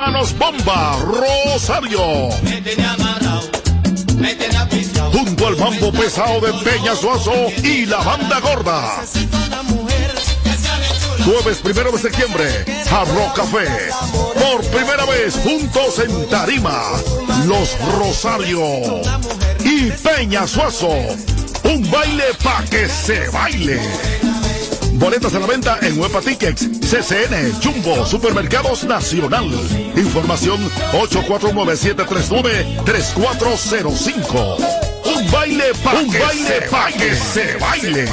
Manos Bomba Rosario. Junto al mambo pesado de Peña Suazo y la banda gorda. Jueves primero de septiembre, Jarro Café. Por primera vez juntos en Tarima. Los Rosario y Peña Suazo. Un baile pa' que se baile. Boletas a la venta en Huepa Tickets, CCN, Jumbo, Supermercados Nacional. Información 849-739-3405. Un baile pa' Un baile pa' que se baile.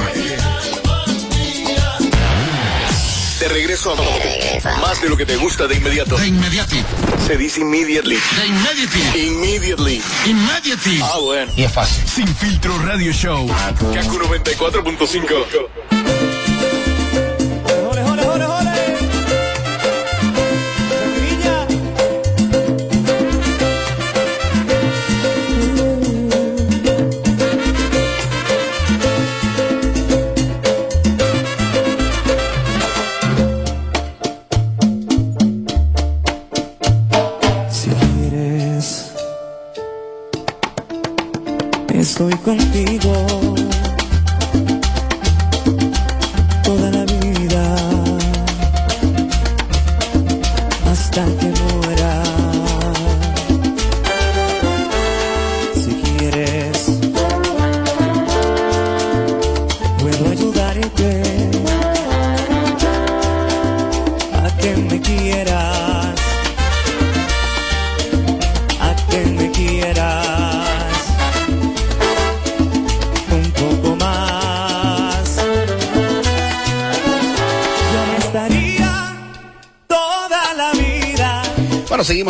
De regreso a más de lo que te gusta de inmediato. De inmediati. Se dice immediately. De immediati. Immediately. Immediately. Ah, bueno. Y es fácil. Sin filtro radio show. Kaku 94.5. contigo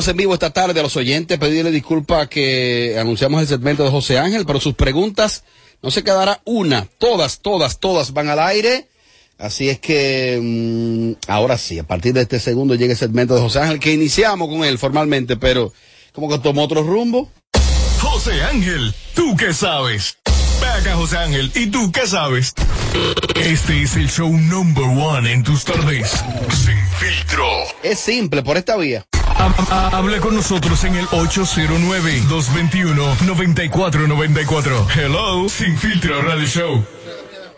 En vivo esta tarde a los oyentes. Pedirle disculpas que anunciamos el segmento de José Ángel, pero sus preguntas no se quedará una. Todas, todas, todas van al aire. Así es que mm, ahora sí, a partir de este segundo llega el segmento de José Ángel, que iniciamos con él formalmente, pero como que tomó otro rumbo. José Ángel, ¿tú qué sabes? Ve acá, José Ángel, ¿y tú qué sabes? Este es el show number one en tus tardes. Sin filtro. Es simple, por esta vía. Ha- ha- Hable con nosotros en el 809-221-9494. Hello, Sin filtro radio show.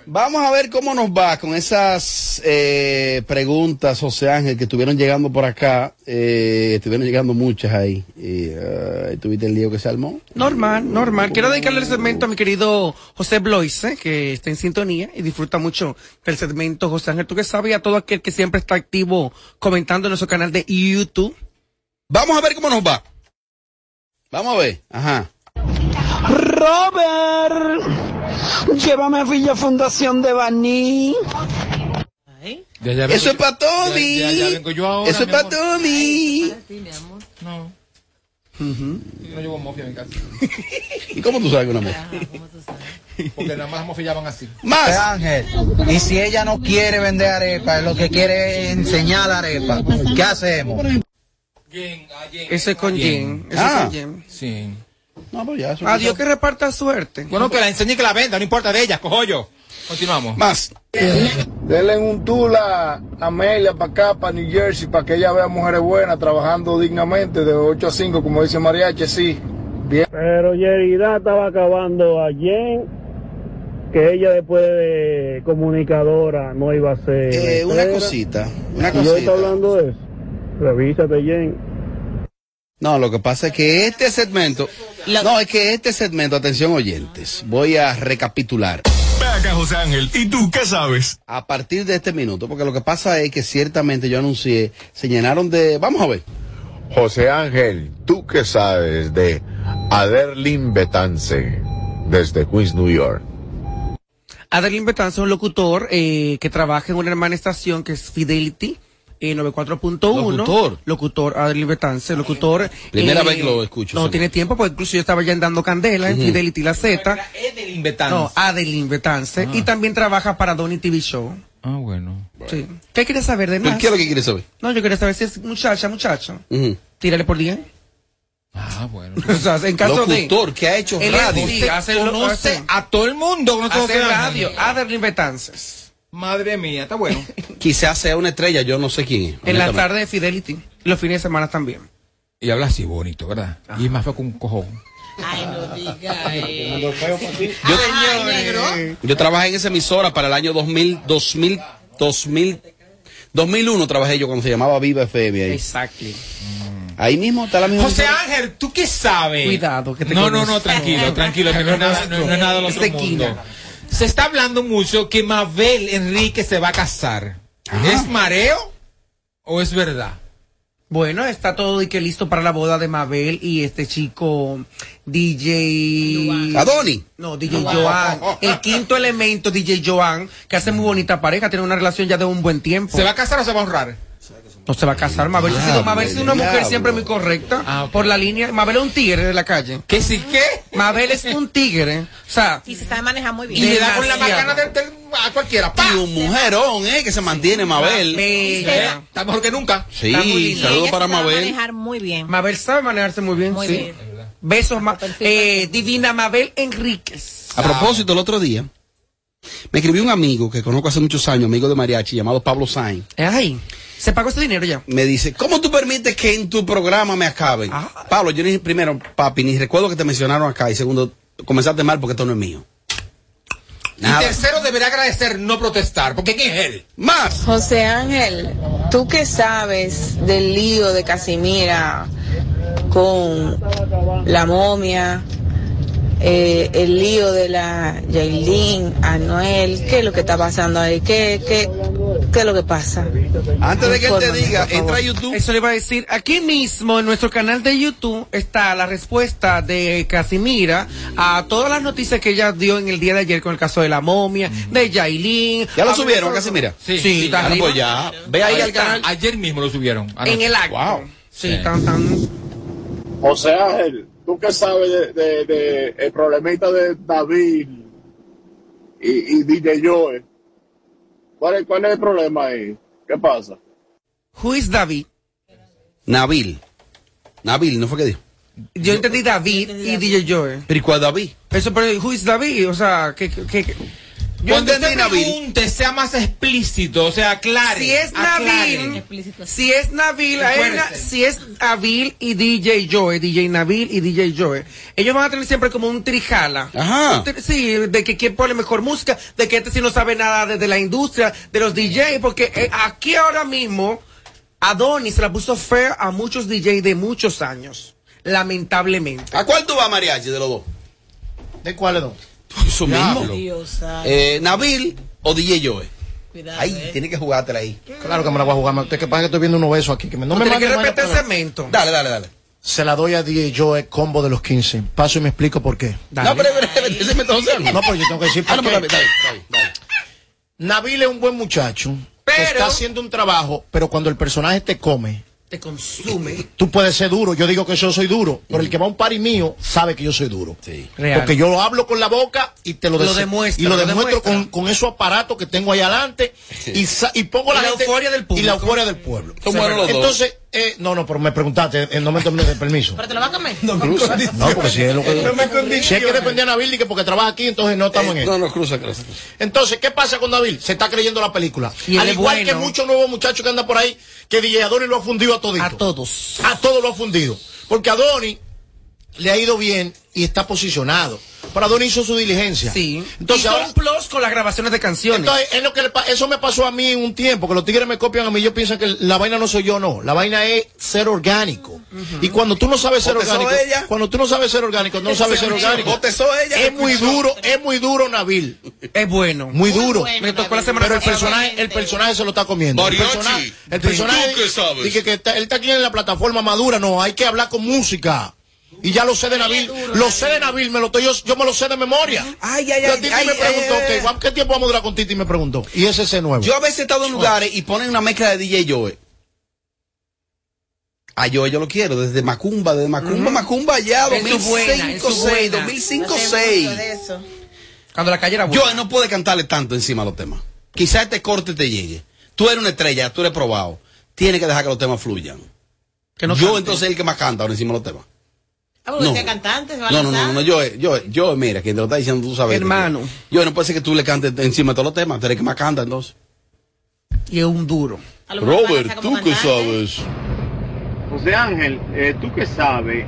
Vamos a ver cómo nos va con esas eh, preguntas, José Ángel, que estuvieron llegando por acá. Eh, estuvieron llegando muchas ahí. Y, eh, ¿Tuviste el lío que se armó? Normal, normal. Quiero dedicarle el segmento a mi querido José Bloise, que está en sintonía y disfruta mucho del segmento. José Ángel, tú que sabes, y a todo aquel que siempre está activo comentando en nuestro canal de YouTube. Vamos a ver cómo nos va. Vamos a ver. Ajá. Robert, llévame a Villa Fundación de Baní. Eso es para Tommy. Ya- ya vengo yo ahora, Eso es para amor. Tommy. No. No llevo mofia en mi casa. ¿Y cómo tú sabes que una mujer? Porque nada más mofillaban así. Más. Ángel, y si ella no quiere vender arepa, lo que quiere es enseñar la arepa, ¿qué hacemos? Ese es con Jen. Ese Ah. es con Jen. Sí. No, pues ya. eso- Adiós que reparta suerte. Bueno, que la enseñe y que la venda, no importa de ella, cojo yo. Continuamos. Más. Denle un tula a Amelia para acá, para New Jersey, para que ella vea mujeres buenas trabajando dignamente de 8 a 5, como dice Mariachi, sí. Bien. Pero Yerida estaba acabando a Jen, que ella después de comunicadora no iba a ser. Eh, una cosita. Una Y yo está cosita. hablando de eso. Revísate, Jen. No, lo que pasa es que este segmento. No, es que este segmento, atención oyentes, voy a recapitular. Ve acá, José Ángel, ¿y tú qué sabes? A partir de este minuto, porque lo que pasa es que ciertamente yo anuncié, se llenaron de. Vamos a ver. José Ángel, ¿tú qué sabes de Aderlin Betance desde Queens, New York? Adeline Betanzo es un locutor eh, que trabaja en una hermana estación que es Fidelity. Eh, 94.1 Locutor. locutor Adeline Betance locutor Primera eh, vez que lo escucho, no seguro. tiene tiempo porque incluso yo estaba ya dando candela en Ujú. Fidelity la Z no Adeline Betance y también trabaja para Donny TV Show Ah, bueno. sí. ¿qué quieres saber de ¿Pero más? ¿Qué es lo que quieres saber? no yo quería saber si es muchacha muchacho Ujú. tírale por 10 Ah, bueno. o sea, en caso Locutor que ha hecho de radio. sí, hace, lo- hace- a todo el mundo. a hace radio. Adeline Betances Madre mía, está bueno. Quizás sea una estrella, yo no sé quién es. en la tarde de Fidelity los fines de semana también. Y habla así bonito, ¿verdad? Y es más feo que un cojón. Ay, no diga Yo, yo trabajé en esa emisora para el año 2000, 2000, 2000, 2001 trabajé yo cuando se llamaba Viva FM ahí. Exacto. Ahí mismo está la misma. José. Ángel, ¿tú qué sabes? Cuidado, que te No, no, no, tranquilo, tranquilo, que no es nada, no, no es nada del otro Es de mundo. Se está hablando mucho que Mabel Enrique se va a casar. ¿Es mareo o es verdad? Bueno, está todo y que listo para la boda de Mabel y este chico DJ Adoni. No, DJ Joan. El quinto elemento, DJ Joan, que hace muy bonita pareja, tiene una relación ya de un buen tiempo. ¿Se va a casar o se va a honrar? No se va a casar. Mabel, ha sido- Mabel es una mujer siempre muy correcta. Por la línea. Mabel es un tigre de la calle. ¿Qué sí qué? Mabel es un tigre. O sea, Y se sabe manejar muy Y bien. le da con la macana del, del- a cualquiera. ¡pa! Y un mujerón, ¿eh? Que se mantiene, Mabel. bella. Está mejor que nunca. Sí, saludos para se sabe Mabel. manejar muy bien. Mabel sabe manejarse muy bien. Muy sí. bien. Besos, Ma- eh, Divina Mabel Enríquez. A propósito, el otro día me escribió un amigo que conozco hace muchos años, amigo de Mariachi, llamado Pablo Sainz. Ay, se pagó ese dinero ya. Me dice, ¿cómo tú permites que en tu programa me acaben? Ah. Pablo, yo ni primero, papi, ni recuerdo que te mencionaron acá. Y segundo, comenzaste mal porque esto no es mío. Y tercero, debería agradecer, no protestar. Porque ¿quién es él? Más. José Ángel, ¿tú qué sabes del lío de Casimira con la momia? Eh, el lío de la Yailin, Anuel, ¿qué es lo que está pasando ahí? ¿Qué, qué, qué es lo que pasa? Antes de que él te diga, entra a YouTube. Eso le iba a decir. Aquí mismo en nuestro canal de YouTube está la respuesta de Casimira a todas las noticias que ella dio en el día de ayer con el caso de la momia, de Yailin. ¿Ya lo subieron, Casimira? Sí, sí, está arriba. pues ya. Ve ahí al canal. Ayer mismo lo subieron. Ah. En el acto. Wow. Sí, Sí. tan, tan. José Ángel, ¿tú qué sabes de, de- de el problemita de David y, y DJ Joe? ¿Cuál es, ¿Cuál es el problema ahí? ¿Qué pasa? Who is David? Nabil. Nabil, ¿no fue que dijo? Yo entendí David y DJ Joe. Pero ¿y cuál David? Eso, pero who is David? O sea, que, que, que- Yo Cuando usted Nabil. pregunte, sea más explícito, o sea, aclare. Si es. Nabil, si es Nabil, una- si es Nabil y DJ Joe, DJ Nabil y DJ Joe, ellos van a tener siempre como un trijala. Ajá. Un tri- Sí, de que quién pone mejor música, de que este sí no sabe nada de, de la industria, de los DJ, porque eh, aquí ahora mismo Adonis se la puso fea a muchos DJ de muchos años, lamentablemente. ¿A cuál tú vas, Mariachi, de los dos? ¿De cuáles dos? Eso mismo. Eh, Nabil o DJ Joe. Cuidado, Ahí, eh. tiene que jugártela ahí. Claro que me la voy a jugar. Usted que pasa que estoy viendo unos besos aquí. Que me, no No me tiene que respetar el cemento. Dale, dale, dale. Se la doy a DJ Joe combo de los 15. Paso y me explico por qué. Dale. No, pero, pero, pero, ese me está José. No, pero yo tengo que decir Ah, por no, qué. pero, dale, dale, dale. Nabil es un buen muchacho. Pero- está haciendo un trabajo, pero cuando el personaje te come, Te consume. tú puedes ser duro. Yo digo que yo soy duro, pero el que va a un party mío sabe que yo soy duro. Sí. Real. Porque yo lo hablo con la boca y te lo, Lo demuestra, Y lo, lo demuestro demuestra. con, con esos aparatos que tengo ahí adelante y, sa- y pongo Y la, la gente- euforia del público. Y la euforia del pueblo. Entonces, eh, no, no, pero me preguntaste, eh, no me tomé de permiso. ¿Pero te lo va a comer? No, porque si es lo que. si es que depende de Nabil y que porque trabaja aquí, entonces no estamos en Eh, eso. no, no, cruza, cruza. Entonces, ¿qué pasa con David? Se está creyendo la película. Y Al igual bueno. que muchos nuevos muchachos que andan por ahí, que DJ Adonis lo ha fundido a todito. A todos. A todos lo ha fundido. Porque Adonis le ha ido bien y está posicionado. Pero Adonis hizo su diligencia. Sí. Entonces Hizo ahora. un plus con las grabaciones de canciones. Entonces, es lo que le eso me pasó a mí un tiempo, que los tigres me copian a mí, yo pienso que la vaina no soy yo, no. La vaina es ser orgánico. Y cuando tú no sabes ser ¿Botezó orgánico, ella? cuando tú no sabes ser orgánico, no sabes ser orgánico. Ella. Es muy duro, es muy duro Nabil. es bueno. Muy duro. bueno, Me tocó la semana Pero el personaje, el personaje se lo está comiendo. El personaje, el ¿tú personaje qué sabes? dice que está- él está aquí en la plataforma madura, no, hay que hablar con música. Y ya lo sé de Nabil, lo sé de Nabil, me lo estoy, yo, yo me lo sé de memoria. Ay, ay, Yo ay, Titi ay, me preguntó, eh, Juan, ¿qué tiempo vamos a durar con Titi? Me preguntó. Y ese es el nuevo. Yo a veces he estado en lugares y ponen una mezcla de DJ Joe. A Joe yo lo quiero, desde Macumba, desde Macumba, Macumba su buena, en 2005, su 6, buena. 2005, No sé 6. mucho de eso. Cuando la calle era buena. Joe no puede cantarle tanto encima de los temas. Quizás este corte te llegue. Tú eres una estrella, tú eres probado. Tienes que dejar que los temas fluyan. Que no yo cante. entonces es el que más canta ahora encima de los temas. Ah, porque No. usted es cantante, se va a No, no, no, no, yo, yo, yo, mira, quien te lo está diciendo, tú sabes. Hermano. Yo no puede ser que tú le cantes encima de todos los temas, tú eres que más canta entonces. Y es un duro. Robert, como ¿tú qué cantante. sabes? José Ángel, eh, ¿tú qué sabes?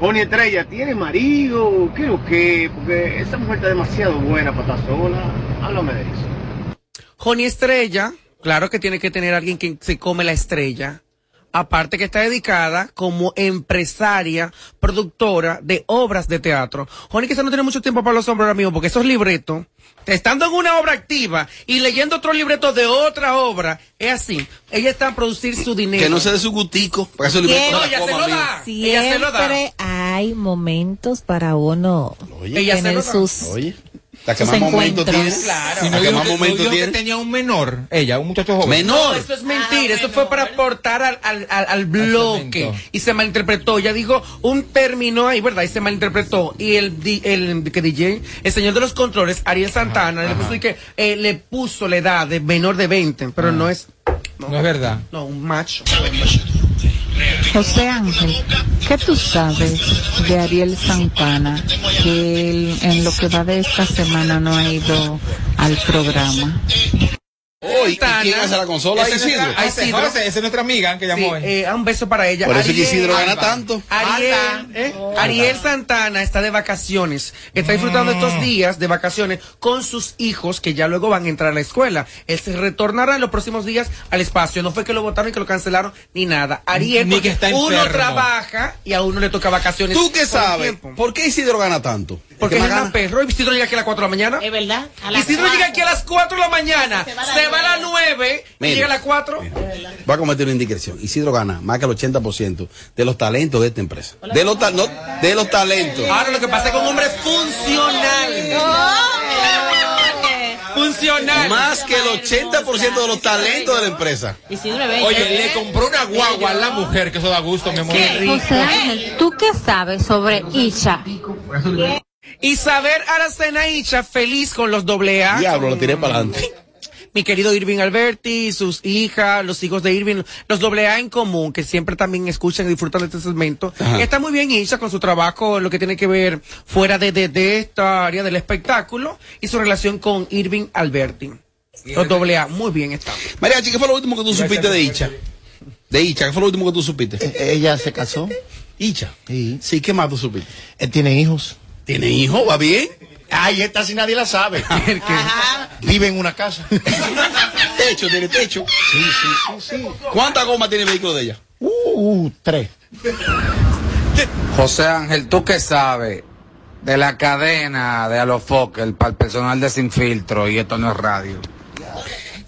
Joni Estrella, ¿tiene marido? ¿Qué o qué? Porque esa mujer está demasiado buena para estar sola. Háblame de eso. Joni Estrella, claro que tiene que tener alguien que se come la estrella. Aparte que está dedicada como empresaria, productora de obras de teatro. Joni quizás no tiene mucho tiempo para los hombres ahora mismo porque esos libretos, estando en una obra activa y leyendo otros libretos de otra obra, es así. Ella está a producir su dinero. Que no se dé su gustico. Porque esos libretos No, la ella se lo da. Ella se lo da. Siempre hay momentos para uno Ella se tener lo da. sus, Oye, la que más momento encuentros. tiene. Si La no que más que- no momento dijo que tiene. tenía un menor, ella, un muchacho joven. Menor. No, eso es mentira, eso fue para aportar al, al, al, al bloque y se malinterpretó. Ella dijo un término ahí, ¿verdad? Y se malinterpretó. Y el, di- el, que DJ, el señor de los controles, Ariel Santana, le puso que eh, le puso la edad de menor de 20, pero no es. No es verdad. No, un macho. José Ángel, ¿qué tú sabes de Ariel Santana que en lo que va de esta semana no ha ido al programa? Hoy, ¿y quién hace la consola? Ese es Isidro. nuestra- ese- Isidro. Esa es nuestra amiga que llamó Sí, hoy. eh, un beso para ella. Por eso que Isidro gana tanto. Ariel, ¿eh? Ariel Santana está de vacaciones. Está disfrutando estos días de vacaciones con sus hijos que ya luego van a entrar a la escuela. Él se retornará en los próximos días al espacio. No fue que lo votaron y que lo cancelaron ni nada. Ariel, Ni porque que está uno trabaja y a uno le toca vacaciones. ¿Tú qué sabes? ¿Por qué Isidro gana tanto? Porque ¿El es una perro. Isidro llega aquí a las 4 de la mañana. Es verdad. Isidro llega aquí a las 4 de la mañana. Se va a las 9 y llega a las 4. Va a cometer una indiscreción. Isidro gana más que el 80% de los talentos de esta empresa. De los, ta- no, de los talentos. Ahora lo que pasa es que un hombre funcional. Funcional. Más que el 80% de los talentos de la empresa. Oye, le compró una guagua a la mujer, que eso da gusto, mi amor. José Ángel, ¿tú qué sabes sobre Isha? Y saber Aracena Icha feliz con los doble A. Diablo, lo tiré para adelante. Mi querido Irving Alberti, sus hijas, los hijos de Irving, los doble A en común, que siempre también escuchan y disfrutan de este segmento. Ajá. Está muy bien Isha con su trabajo, lo que tiene que ver fuera de, de, de esta área del espectáculo y su relación con Irving Alberti. Los doble A, muy bien está. Mariachi, ¿qué fue lo último que tú supiste de Icha? De Icha, ¿qué fue lo último que tú supiste? Eh, Ella se casó. Icha. Sí. Sí, ¿qué más tú supiste? Él tiene hijos. ¿Tiene hijo? ¿Va bien? Ay, esta sí nadie la sabe. Vive en una casa. Techo, tiene techo. Sí, sí, sí, sí. ¿Cuántas gomas tiene el vehículo de ella? Uh, tres. José Ángel, ¿tú qué sabes de la cadena de Alofoque para el personal de Sin Filtro y esto no es radio?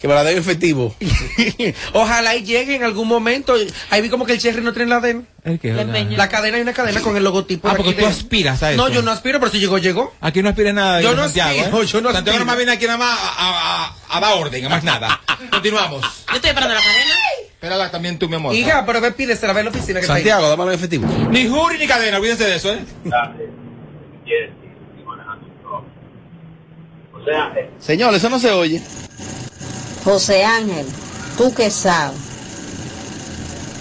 Que verdadero efectivo. Ojalá y llegue en algún momento. Ahí vi como que el Cherry no tiene la cadena. ¿El qué? La cadena hay una cadena con el logotipo. Ah, porque tú de- aspiras a No, eso. yo no aspiro, pero si llegó, llegó. Aquí no aspira nada. Yo de no Santiago, aspiro, ¿eh? yo no Santiago aspiro. nomás viene aquí nada más a, a- a- a dar orden, a más nada. Continuamos. Yo estoy esperando la cadena. Espérala también tú, mi amor. Hija, pero ve, pídesela, ve en la oficina que Santiago, está dámelo en efectivo. Ni jury ni cadena, olvídense de eso, ¿eh? Señor, eso no se oye. José Ángel, ¿tú qué sabes?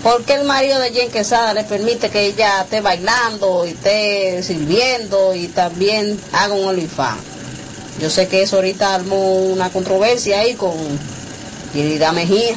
¿Por qué el marido de Jen Quesada le permite que ella esté bailando y esté sirviendo y también haga un olifán? Yo sé que eso ahorita armó una controversia ahí con Yelida Mejía.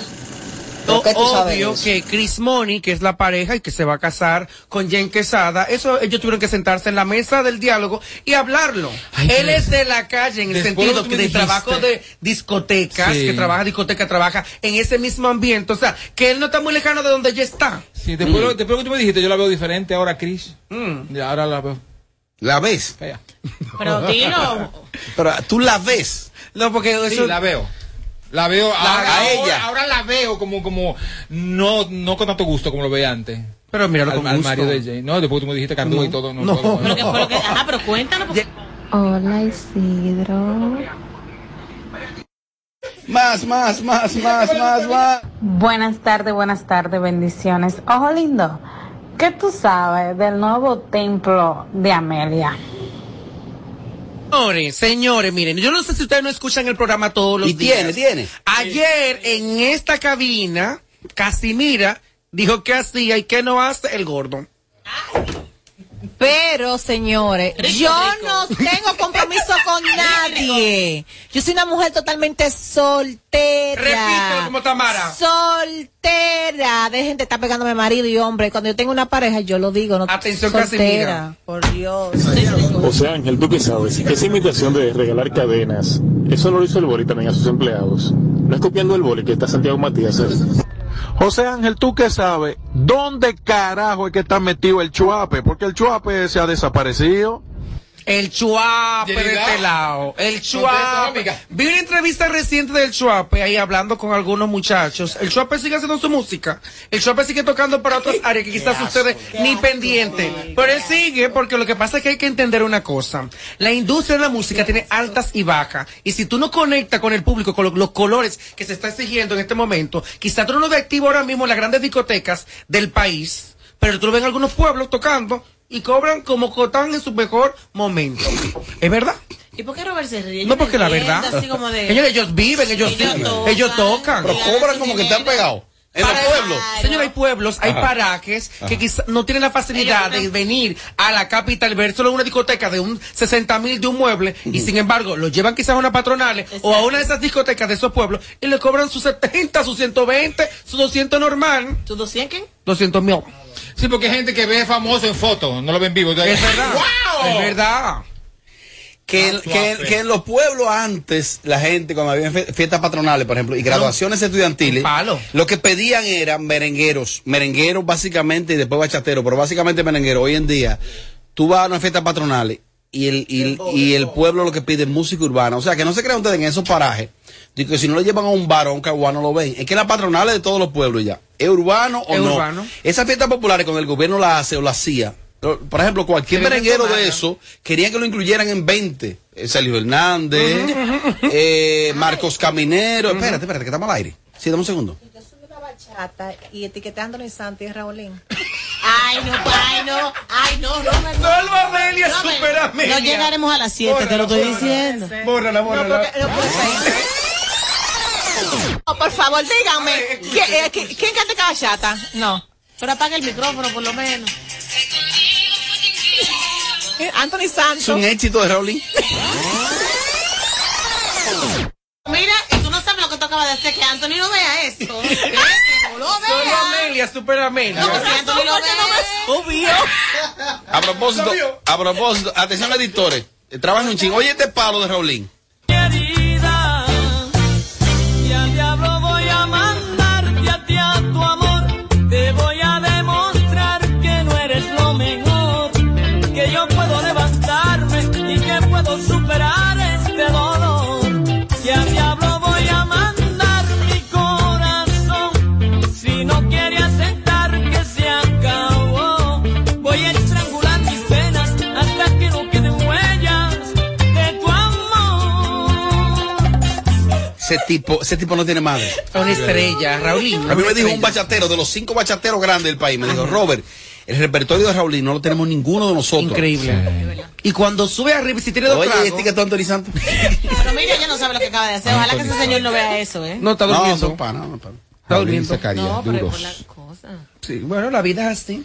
¿Por qué tú sabes Obvio que Chris Money, que es la pareja y que se va a casar con Jen Quesada, eso ellos tuvieron que sentarse en la mesa del diálogo y hablarlo. Él es de la calle en el sentido que de dijiste. trabajo de discotecas, Sí. que trabaja discoteca, trabaja en ese mismo ambiente, o sea, que él no está muy lejano de donde ella está. Sí, después, lo, después lo que tú me dijiste, yo la veo diferente ahora, Chris. Mm. Ya, ahora la veo. ¿La ves? Pero dilo. Pero tú la ves. No, porque eso... Sí, la veo. La veo La- ahora, a ahora- ella. Ahora la veo como, como, no, no con tanto gusto como lo veía antes. Pero míralo al, con al gusto. Mario de Jay. No, después tú me dijiste Cardú y todo. No, No. puedo, Pero que lo que. Ajá, pero cuéntanos. porque- Hola Isidro. Más, más, más, más, más, más. Buenas tardes, buenas tardes, bendiciones. Ojo lindo, ¿qué tú sabes del nuevo templo de Amelia? Señores, señores, miren, yo no sé si ustedes no escuchan el programa todos los Y días. tiene, tiene. Ayer en esta cabina, Casimira dijo que hacía y que no hace el gordo. Pero, señores, yo no tengo compromiso con nadie. Yo soy una mujer totalmente soltera. Repítelo como Tamara. Soltera. Dejen de estar pegándome marido y hombre. Cuando yo tengo una pareja, yo lo digo. No, Atención, soltera. Por Dios. José Ángel, ¿tú qué sabes? Esa imitación de regalar cadenas, eso no lo hizo el Boli también a sus empleados. No es copiando el Boli que está Santiago Matías. ¿eh? José Ángel, ¿tú qué sabes? ¿Dónde carajo es que está metido el chuape? Porque el chuape se ha desaparecido. El Chuape de este lado. El Chuape. Vi una entrevista reciente del Chuape ahí hablando con algunos muchachos. El Chuape sigue haciendo su música. El Chuape sigue tocando para otras áreas que quizás ustedes ni pendiente. Pero él sigue porque lo que pasa es que hay que entender una cosa. La industria de la música tiene altas y bajas. Y si tú no conectas con el público, con lo- los colores que se está exigiendo en este momento, quizás tú no lo ves activo ahora mismo en las grandes discotecas del país. Pero tú lo ves en algunos pueblos tocando y cobran como están en su mejor momento. ¿Es verdad? ¿Y por qué Robert se ríe? No, porque la verdad. Así como de... Ellos, ellos viven, ellos, Ellos sí, tocan, ellos tocan. Pero cobran como que están pegados. En los pueblos. Señor, hay pueblos, hay Ajá. parajes que quizás no tienen la facilidad de ver a la capital, ver solo una discoteca de un 60 mil de un mueble y sin embargo lo llevan quizás a una patronal o a una de esas discotecas de esos pueblos y le cobran sus 70, sus 120, sus 200 normal. ¿Tus 200 qué? 200 mil. Sí, porque hay gente que ve famoso en foto, no lo ven vivo. Es verdad. ¡Wow! Es verdad. Que, en- que, que en los pueblos antes, la gente, cuando había fiestas patronales, por ejemplo, y graduaciones estudiantiles, lo que pedían eran merengueros. Merengueros básicamente y después bachateros, pero básicamente merengueros. Hoy en día, tú vas a una fiesta patronales y el, y, el- y el pueblo lo que pide es música urbana. O sea, que no se crean ustedes en esos parajes. Digo que si no lo llevan a un un caguano lo ven. Es que las patronales de todos los pueblos ya. ¿Es urbano o Es no? urbano. Esas fiestas populares cuando el gobierno la hace o la hacía. Por ejemplo, cualquier merenguero de eso querían que lo incluyeran en 20. Eh, Sergio Hernández, eh, Marcos Caminero. Espérate, espérate, que estamos al aire. Sí, dame un segundo. Bachata y etiquetando a Santi y Raulín. Ay, no, ay, no, ay, no, Robert. no. Salva Amelia, Robert, supera Amelia. No llegaremos a las 7, te lo estoy diciendo. Bórrala, bórrala. No, por favor, díganme. ¿quién, eh, qui- ¿Quién canta bachata? No. Pero apaga el micrófono, por lo menos. Anthony Es Santos. un éxito de Raulín. Mira, y tú no sabes lo que tú acabas de hacer, que Anthony no vea esto. Que no lo. Amelia, supera Amelia. No, si Anthony lo ve. Obvio. A propósito, a propósito, atención editores. Trabajan un chingo. Oye este palo de Raulín. Ese tipo, ese tipo no tiene madre. Una estrella, Raulín. A mí me dijo un bachatero de los cinco bachateros grandes del país. Me dijo, Robert, el repertorio de Raulín no lo tenemos ninguno de nosotros. Increíble. Y cuando sube arriba, si tiene dos Oye, tragos- este que está Santos. Pero mira, ella no sabe lo que acaba de hacer. Ojalá que ese señor no vea eso, ¿eh? No, está No, durmiendo. panas, no, panas. Está durmiendo. No, pero por la cosa. Sí, bueno, la vida es así.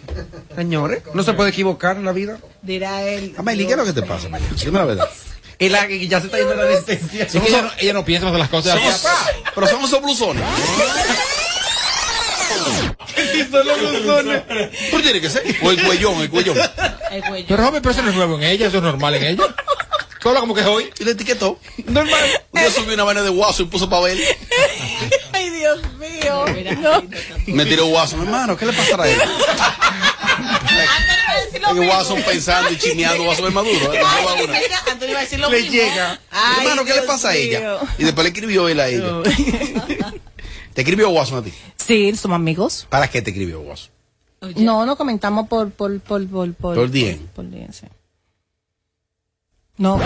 Señores, no se puede equivocar en la vida. Dirá él. Amelie, ¿qué es lo que te pasa? Dime la verdad. Y la que ya se está yendo la que ella, no, ella no piensa más de las cosas. Somos- pero somos esos blusones. ¿Por tiene que ser? O el cuellón, el cuellón. El cuello. Pero Robert, pero eso no es nuevo en ella, eso es normal en ella. Solo como que es hoy. Y le etiquetó. Normal. Yo subí una vaina de guaso y puso papel. Ay, Dios mío. No. Me tiró guaso. Mi hermano, ¿qué le pasará a él? Guaso pensando y chineando guaso es maduro. Antonio va a decir lo Le mismo. llega. Ay, Hermano, ¿qué le pasa a ella? mío. Y después le escribió él a ella. ¿Te escribió Guaso a ti? Sí, somos amigos. ¿Para qué te escribió Guaso? No, no comentamos por por por por por Por DM. Por, por DM, sí. No.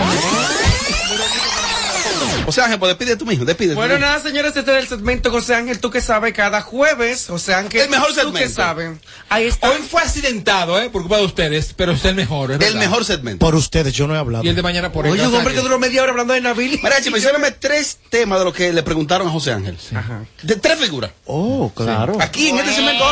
José Ángel, pues despide tú mismo, despide. Bueno, mismo. nada, señores, este es el segmento José Ángel, tú que sabes, cada jueves, José Ángel. El mejor tú que segmento. sabes. Ahí está. Hoy fue accidentado, ¿eh? Por culpa de ustedes, pero es el mejor. es El verdad. mejor segmento. Por ustedes, yo no he hablado. Y el de mañana por él. Oye, un hombre que duró media hora hablando de Nabil. Mariachi, mencióname tres temas de lo que le preguntaron a José Ángel. De tres figuras. Oh, claro. Aquí en este segmento,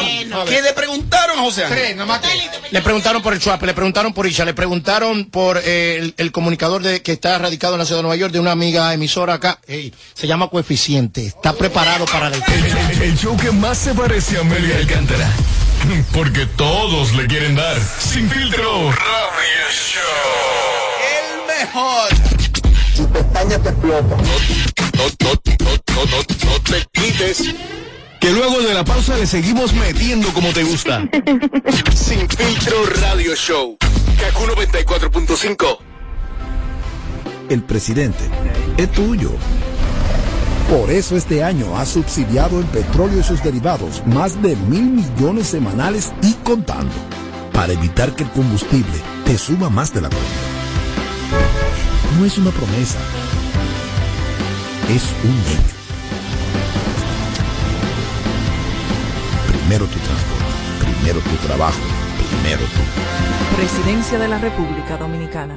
que le preguntaron a José Ángel. Tres, nomás tres. Le preguntaron por el Chuape, le preguntaron por Isha, le preguntaron por eh, el, el comunicador de, que está radicado en la ciudad de Nueva York de una amiga emisora acá. Ey, se llama Coeficiente. Está preparado para la El, el show que más se parece a Amelia Alcántara. Porque todos le quieren dar. Sin filtro. Radio Show. El mejor. Tu pestaña te explota. No, no, no, no, no, no te quites. Que luego de la pausa le seguimos metiendo como te gusta. Sin filtro Radio Show. Kaku 94.5. El presidente es tuyo. Por eso este año ha subsidiado el petróleo y sus derivados más de mil millones semanales y contando, para evitar que el combustible te suba más de la cuenta. No es una promesa, es un hecho. Primero tu transporte, primero tu trabajo, primero tú. Presidencia de la República Dominicana.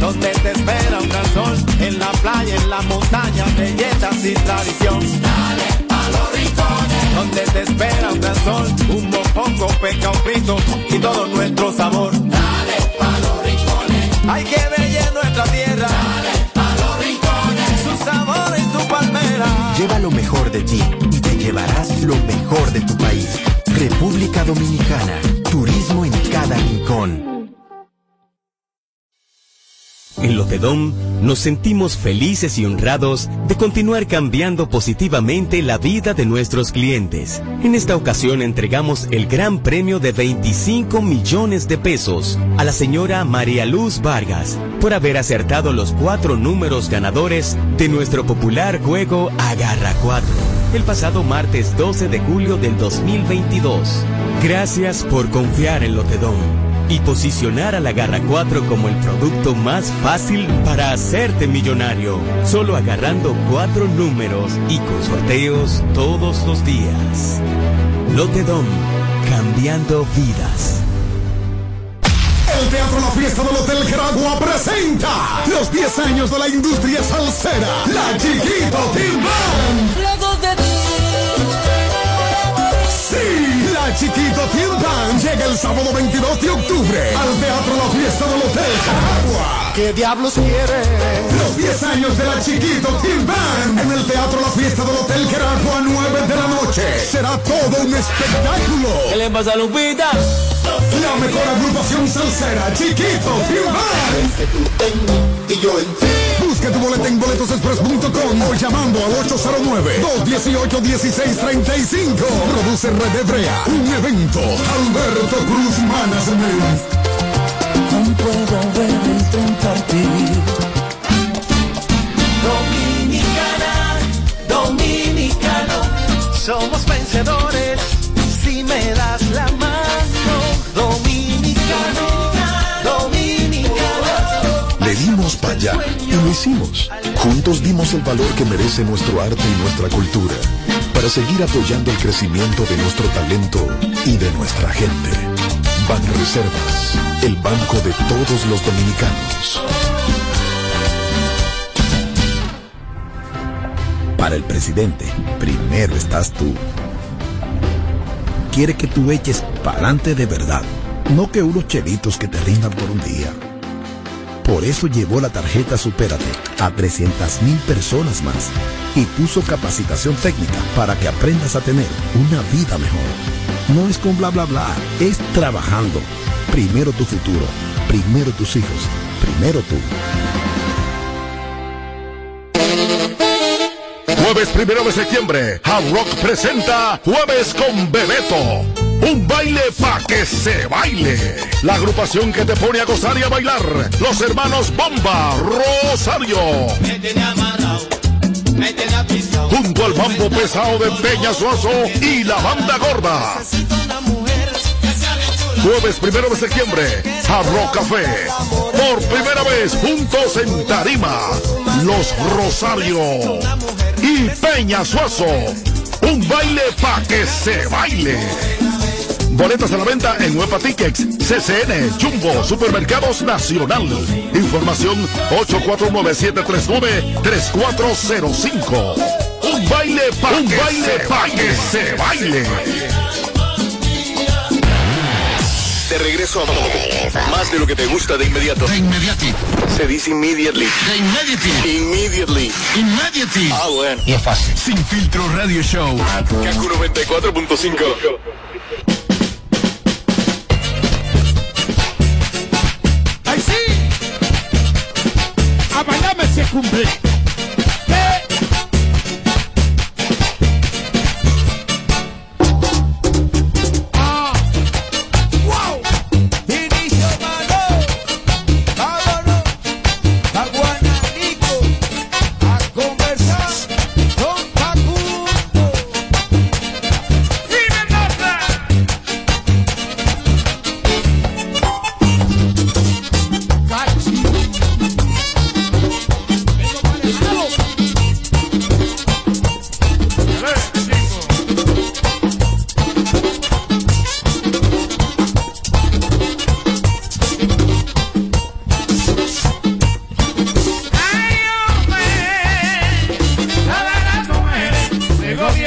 donde te espera un gran sol, en la playa, en la montaña, belletas y tradición. Dale a los rincones, donde te espera un gran sol, un mopongo, peca, un frito y todo nuestro sabor. Dale a los rincones, hay que bella nuestra tierra. Dale a los rincones, su sabor y su palmera. Lleva lo mejor de ti y te llevarás lo mejor de tu país. República Dominicana. Turismo en cada rincón. En Lotedom nos sentimos felices y honrados de continuar cambiando positivamente la vida de nuestros clientes. En esta ocasión entregamos el gran premio de 25 millones de pesos a la señora María Luz Vargas por haber acertado los cuatro números ganadores de nuestro popular juego Agarra 4 el pasado martes 12 de julio del 2022. Gracias por confiar en Lotedom y posicionar a la Garra 4 como el producto más fácil para hacerte millonario, solo agarrando cuatro números y con sorteos todos los días. Lotedom, cambiando vidas. El Teatro La Fiesta del Hotel Geragua presenta los 10 años de la industria salsera, La Chiquito Team Chiquito Band llega el sábado 22 de octubre al Teatro La Fiesta del Hotel Geragua. ¿Qué diablos quiere? Los 10 años de La Chiquito Team Band en el Teatro La Fiesta del Hotel Geragua 9 de la noche. Será todo un espectáculo. ¿Qué le pasa a Lupita? La mejor agrupación salsera, Chiquito Team Band. Y yo en ti. Busca tu boleta en boletosexpress.com o llamando al 809-218-1635. Produce Red Hebrea. Un evento. Alberto Cruz Management. Aún puedo ver el tren partir. Dominicana, dominicano, somos vencedores si me das la mano. Y lo hicimos. Juntos dimos el valor que merece nuestro arte y nuestra cultura para seguir apoyando el crecimiento de nuestro talento y de nuestra gente. Banreservas, el banco de todos los dominicanos. Para el presidente, primero estás tú. Quiere que tú eches pa'lante de verdad, no que unos chelitos que te rindan por un día. Por eso llevó la tarjeta Supérate a 300.000 personas más y puso capacitación técnica para que aprendas a tener una vida mejor. No es con bla bla bla, es trabajando. Primero tu futuro, primero tus hijos, primero tú. Jueves primero de septiembre, Hard presenta Jueves con Bebeto un baile pa' que se baile. La agrupación que te pone a gozar y a bailar. Los hermanos Bomba Rosario. Junto al mambo pesado de Peña Suazo y la banda gorda. Jueves primero de septiembre, Jarro Café. Por primera vez juntos en Tarima. Los Rosario y Peña Suazo. Un baile pa' que se baile. Boletas a la venta en Huepa Tickets, CCN, Jumbo, Supermercados Nacional. Información 849-739-3405. Un baile pa' Un baile pa' que se baile. De regreso a más de lo que te gusta de inmediato. De inmediati. Se dice immediately. De immediately. Immediately. Immediately. Ah, bueno. Y es fácil. Sin filtro radio show. Kaku 94.5. cumple.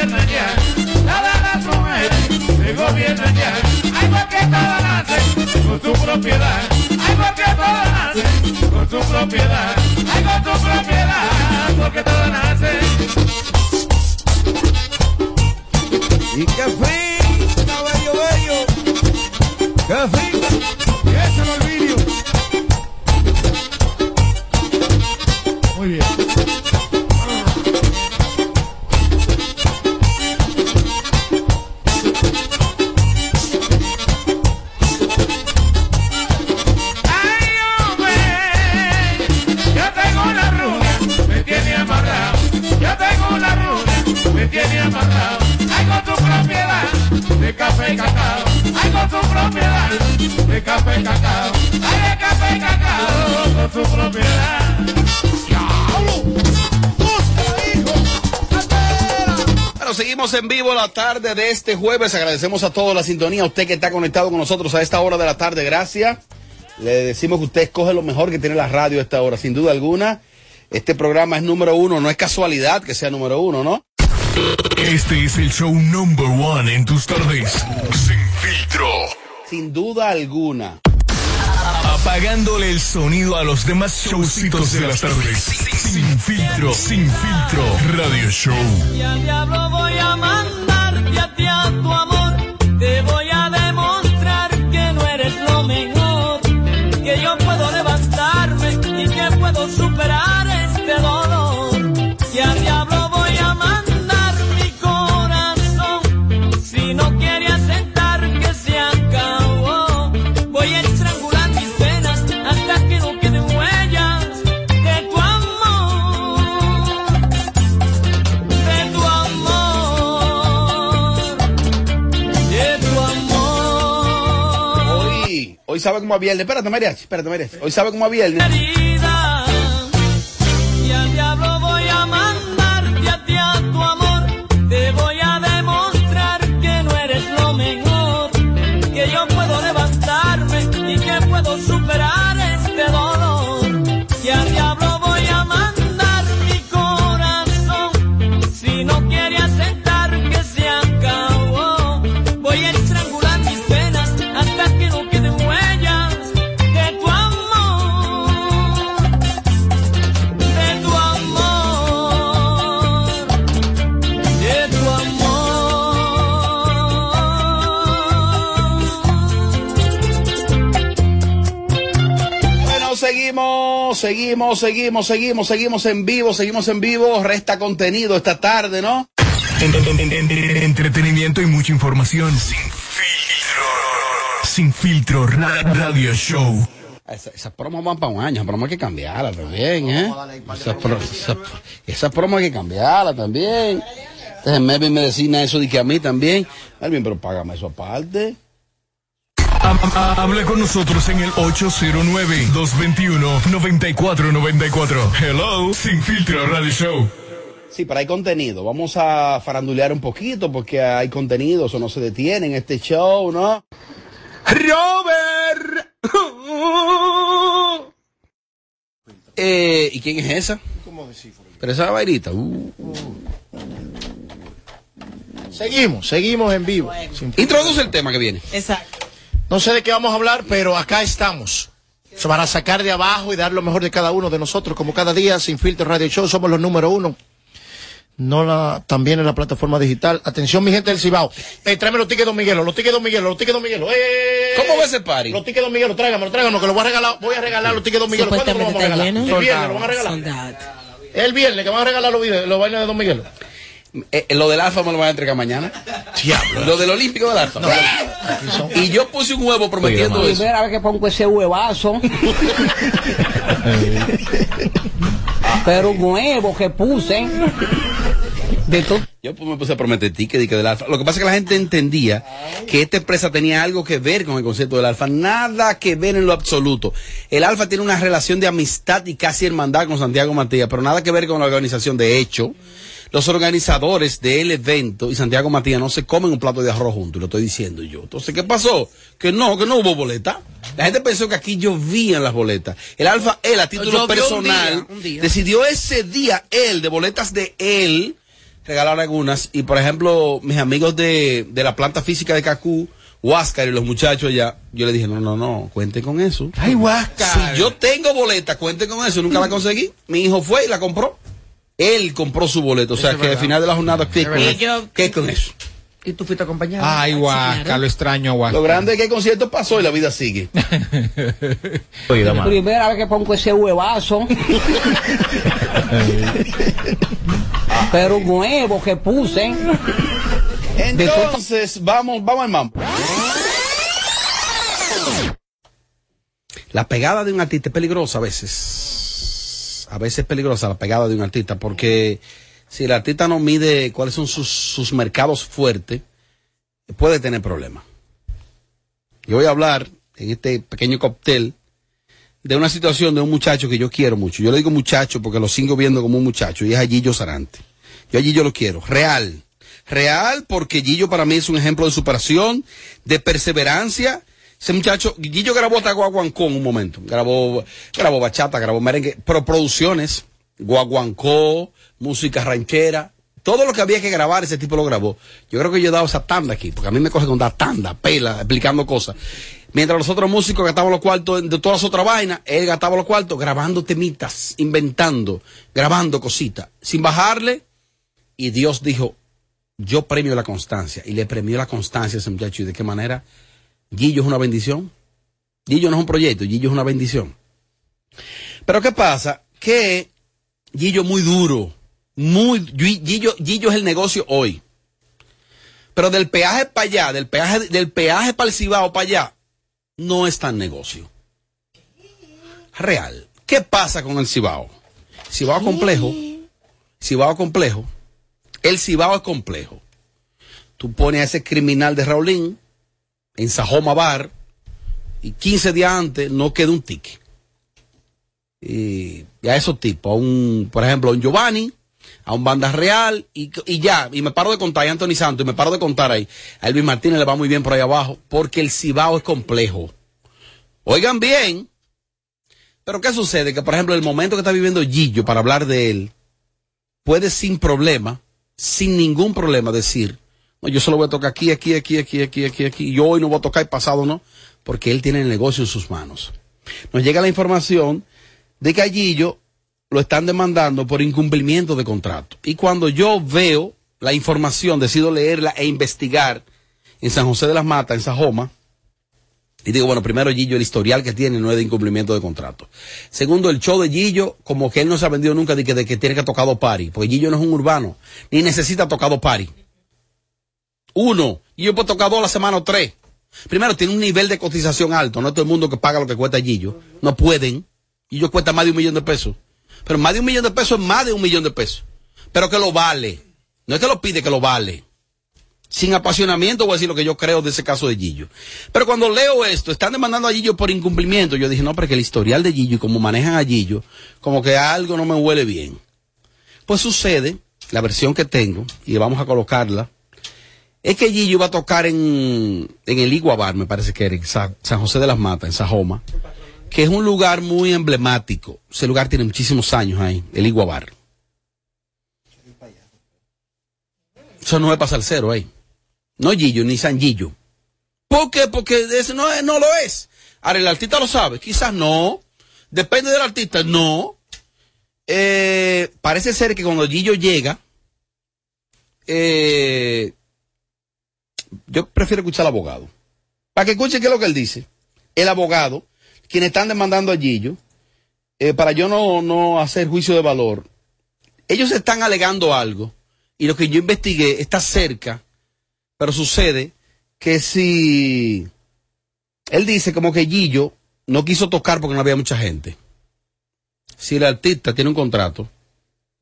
Gobiernan ya. Todas las mujeres se gobiernan ya. Ay, porque todas nacen con su propiedad. Ay, porque todas nacen con su propiedad. Ay, con su propiedad, porque todas nacen. Y café, cabello bello. Café, y ese no olvido. Muy bien. Seguimos en vivo la tarde de este jueves. Agradecemos a todos la sintonía, a usted que está conectado con nosotros a esta hora de la tarde. Gracias. Le decimos que usted escoge lo mejor que tiene la radio a esta hora, sin duda alguna. Este programa es número uno, no es casualidad que sea número uno, ¿no? Este es el show number one en tus tardes. Sin filtro. Sin duda alguna. Apagándole el sonido a los demás showcitos de las tardes. Sin filtro, sin filtro. Radio Show. Y al diablo voy a mandarte a ti a tu amor. Te voy a Hoy, sabe cómo a viernes. Espérate, mariachi, espérate, mariachi. Hoy sabe cómo a viernes. Seguimos seguimos, seguimos, seguimos, en vivo, seguimos en vivo. Resta contenido esta tarde, ¿no? En- en- en- en- en- entretenimiento y mucha información. Sin filtro. Sin filtro. Ra- Radio Show. Esa- Esas promos van para un año, promo hay que cambiarla también, ¿eh? Esas pro- esa- Esas promos hay que cambiarla también. Entonces Melvin me decía eso de que a mí también. Melvin, pero págame eso aparte. Hable con nosotros en el 809-221-9494. Hello, Sin Filtro Radio Show. Sí, pero hay contenido. Vamos a farandulear un poquito porque hay contenido, eso no se detiene en este show, ¿no? Robert. Eh, ¿Y quién es esa? Pero esa vairita. Uh. Seguimos, seguimos en vivo. Introduce el tema que viene. Exacto. No sé de qué vamos a hablar, pero acá estamos. Para sacar de abajo y dar lo mejor de cada uno de nosotros, como cada día, Sin Filtro Radio Show, somos los número uno. No la, también en la plataforma digital. Atención, mi gente del Cibao. Eh, tráeme los tickets Don Miguelo, los tickets Don Miguelo, los tickets Don Miguelo. Eh, ¿Cómo va ese party? Los tickets Don Miguelo, tráigamelo, tráigamelo, que lo voy a regalar, voy a regalar los tickets Don Miguelo. ¿Cuándo lo vamos a regalar? El viernes lo van a regalar. El viernes que van a regalar los, videos, los vainas de Don Miguelo. Eh, eh, lo del alfa me lo van a entregar mañana. Lo del olímpico del alfa. Y yo puse un huevo prometiendo eso. Primera vez que pongo ese huevazo. Pero un huevo que puse. De todo. Yo pues, me puse a prometer ticket del alfa. Lo que pasa es que la gente entendía que esta empresa tenía algo que ver con el concepto del alfa. Nada que ver en lo absoluto. El alfa tiene una relación de amistad y casi hermandad con Santiago Matías, pero nada que ver con la organización. De hecho, los organizadores del evento y Santiago Matías no se comen un plato de arroz juntos, y lo estoy diciendo yo. Entonces, ¿qué pasó? Que no, que no hubo boleta. La gente pensó que aquí llovían las boletas. El alfa, él a título un personal, día, un día. decidió ese día, él, de boletas de él, regalar algunas. Y por ejemplo, mis amigos de, de la planta física de Cacú, Huáscar y los muchachos allá, yo le dije, no, no, no, cuenten con eso. Ay, Huáscar. Si yo tengo boleta, cuenten con eso. Nunca la conseguí. Mi hijo fue y la compró. Él compró su boleto. O sea, es que al final de la jornada, ¿qué Es con eso? ¿Qué con eso? Y tú fuiste acompañado. Ay, Huáscar, claro. lo extraño, Huáscar. Lo grande es que el concierto pasó y la vida sigue. Primera vez que pongo ese huevazo. Pero un huevo que puse. Entonces, vamos, vamos al mambo. La pegada de un artista es peligrosa a veces. A veces es peligrosa la pegada de un artista porque si el artista no mide cuáles son sus, sus mercados fuertes, puede tener problemas. Yo voy a hablar en este pequeño cóctel de una situación de un muchacho que yo quiero mucho. Yo le digo muchacho porque lo sigo viendo como un muchacho y es a Gillo Sarante. Yo a Gillo lo quiero, real. Real porque Gillo para mí es un ejemplo de superación, de perseverancia. Ese muchacho, Gillo grabó hasta Guaguancó en un momento. Grabó, grabó bachata, grabó merengue, pero producciones, Guaguancó, música ranchera, todo lo que había que grabar, ese tipo lo grabó. Yo creo que yo he dado esa tanda aquí, porque a mí me coge con dar tanda, pela, explicando cosas. Mientras los otros músicos gastaban los cuartos de todas las otras vainas, él gastaba los cuartos grabando temitas, inventando, grabando cositas, sin bajarle. Y Dios dijo, yo premio la constancia. Y le premió la constancia a ese muchacho. ¿Y de qué manera? Gillo es una bendición. Gillo no es un proyecto, Gillo es una bendición. Pero ¿qué pasa? Que Gillo muy duro. Muy, Gillo, es el negocio hoy. Pero del peaje para allá, del peaje, del peaje para el Cibao para allá, no es tan negocio. Real. ¿Qué pasa con el Cibao? Cibao complejo. Cibao complejo. El Cibao es complejo. Tú pones a ese criminal de Raulín en Sajoma Bar y 15 días antes no queda un ticket. Y, a esos tipos, a un, por ejemplo, a un Giovanni, a un Banda Real y, y ya, y me paro de contar, y a Anthony Santos, y me paro de contar ahí. A Elvis Martínez le va muy bien por ahí abajo, porque el Cibao es complejo. Oigan bien, pero ¿qué sucede? Que por ejemplo, el momento que está viviendo Gillo, para hablar de él, puede sin problema, sin ningún problema decir, no, yo solo voy a tocar aquí, aquí, aquí, aquí, aquí, aquí, aquí, yo hoy no voy a tocar y pasado no, porque él tiene el negocio en sus manos. Nos llega la información de que a Gillo lo están demandando por incumplimiento de contrato. Y cuando yo veo la información, decido leerla e investigar en San José de las Matas, en Sajoma, Y digo, bueno, primero Gillo, el historial que tiene no es de incumplimiento de contrato. Segundo, el show de Gillo, como que él no se ha vendido nunca de que, tiene que tocar dos porque Gillo no es un urbano, ni necesita tocar dos pari. Uno, Gillo puede tocar dos la semana o tres. Primero, tiene un nivel de cotización alto, no todo el mundo que paga lo que cuesta Gillo. No pueden. Gillo cuesta más de un millón de pesos. Pero más de un millón de pesos es más de un millón de pesos. Pero que lo vale. No es que lo pide, que lo vale sin apasionamiento voy a decir lo que yo creo de ese caso de Gillo. Pero cuando leo esto, están demandando a Gillo por incumplimiento, yo dije, no, porque el historial de Gillo y cómo manejan a Gillo, como que algo no me huele bien. Pues sucede, la versión que tengo, y vamos a colocarla, es que Gillo va a tocar en, en el Iguabar, me parece que era, en Sa- San José de las Matas, en Sajoma, que es un lugar muy emblemático. Ese lugar tiene muchísimos años ahí, el Iguabar. Eso no es para salsero ahí. No Gillo, ni San Gillo. ¿Por qué? Porque ese no, no lo es. Ahora, el artista lo sabe. Quizás no. Depende del artista. No. Eh, parece ser que cuando Gillo llega, eh, yo prefiero escuchar al abogado. Para que escuchen qué es lo que él dice. El abogado, quienes están demandando a Gillo, eh, para yo no, no hacer juicio de valor, ellos están alegando algo y lo que yo investigué está cerca, pero sucede que si él dice como que Gillo no quiso tocar porque no había mucha gente. Si el artista tiene un contrato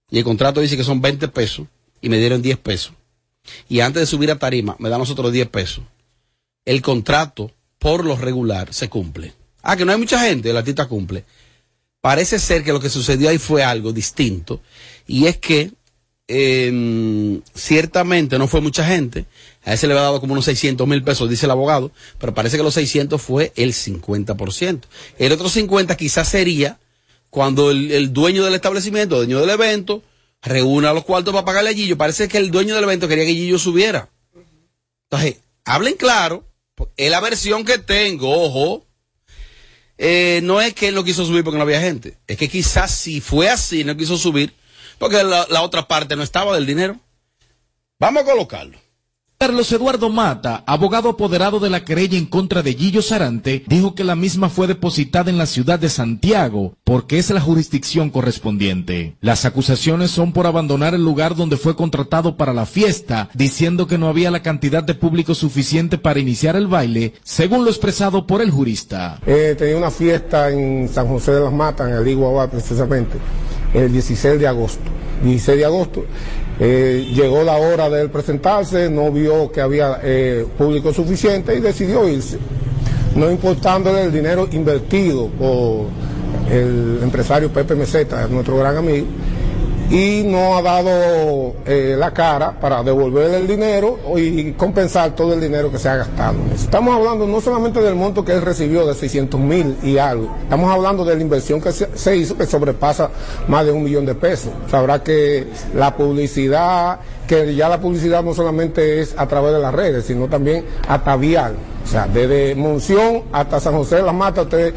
y el contrato dice que son 20 pesos y me dieron 10 pesos y antes de subir a tarima me dan nosotros 10 pesos, el contrato por lo regular se cumple. Ah, que no hay mucha gente, el artista cumple. Parece ser que lo que sucedió ahí fue algo distinto y es que eh, ciertamente no fue mucha gente. A ese le había dado como unos 600 mil pesos, dice el abogado, pero parece que los 600 fue el 50%. El otro 50 quizás sería cuando el, el dueño del establecimiento, el dueño del evento, reúna los cuartos para pagarle a Gillo. Parece que el dueño del evento quería que Gillo subiera. Entonces, hablen claro. Es la versión que tengo, ojo. Eh, no es que él no quiso subir porque no había gente. Es que quizás si fue así, no quiso subir porque la, la otra parte no estaba del dinero. Vamos a colocarlo. Carlos Eduardo Mata, abogado apoderado de la querella en contra de Gillo Sarante, dijo que la misma fue depositada en la ciudad de Santiago porque es la jurisdicción correspondiente. Las acusaciones son por abandonar el lugar donde fue contratado para la fiesta, diciendo que no había la cantidad de público suficiente para iniciar el baile, según lo expresado por el jurista. Eh, tenía una fiesta en San José de las Matas, en el Iguabá precisamente, el 16 de agosto. 16 de agosto. Eh, llegó la hora de él presentarse, no vio que había eh, público suficiente y decidió irse, no importándole el dinero invertido por el empresario Pepe Meseta, nuestro gran amigo, y no ha dado eh, la cara para devolverle el dinero y compensar todo el dinero que se ha gastado. Estamos hablando no solamente del monto que él recibió de 600 mil y algo, estamos hablando de la inversión que se, se hizo que sobrepasa más de un millón de pesos. Sabrá que la publicidad, que ya la publicidad no solamente es a través de las redes, sino también atavial. O sea, desde Monción hasta San José de las Matas, usted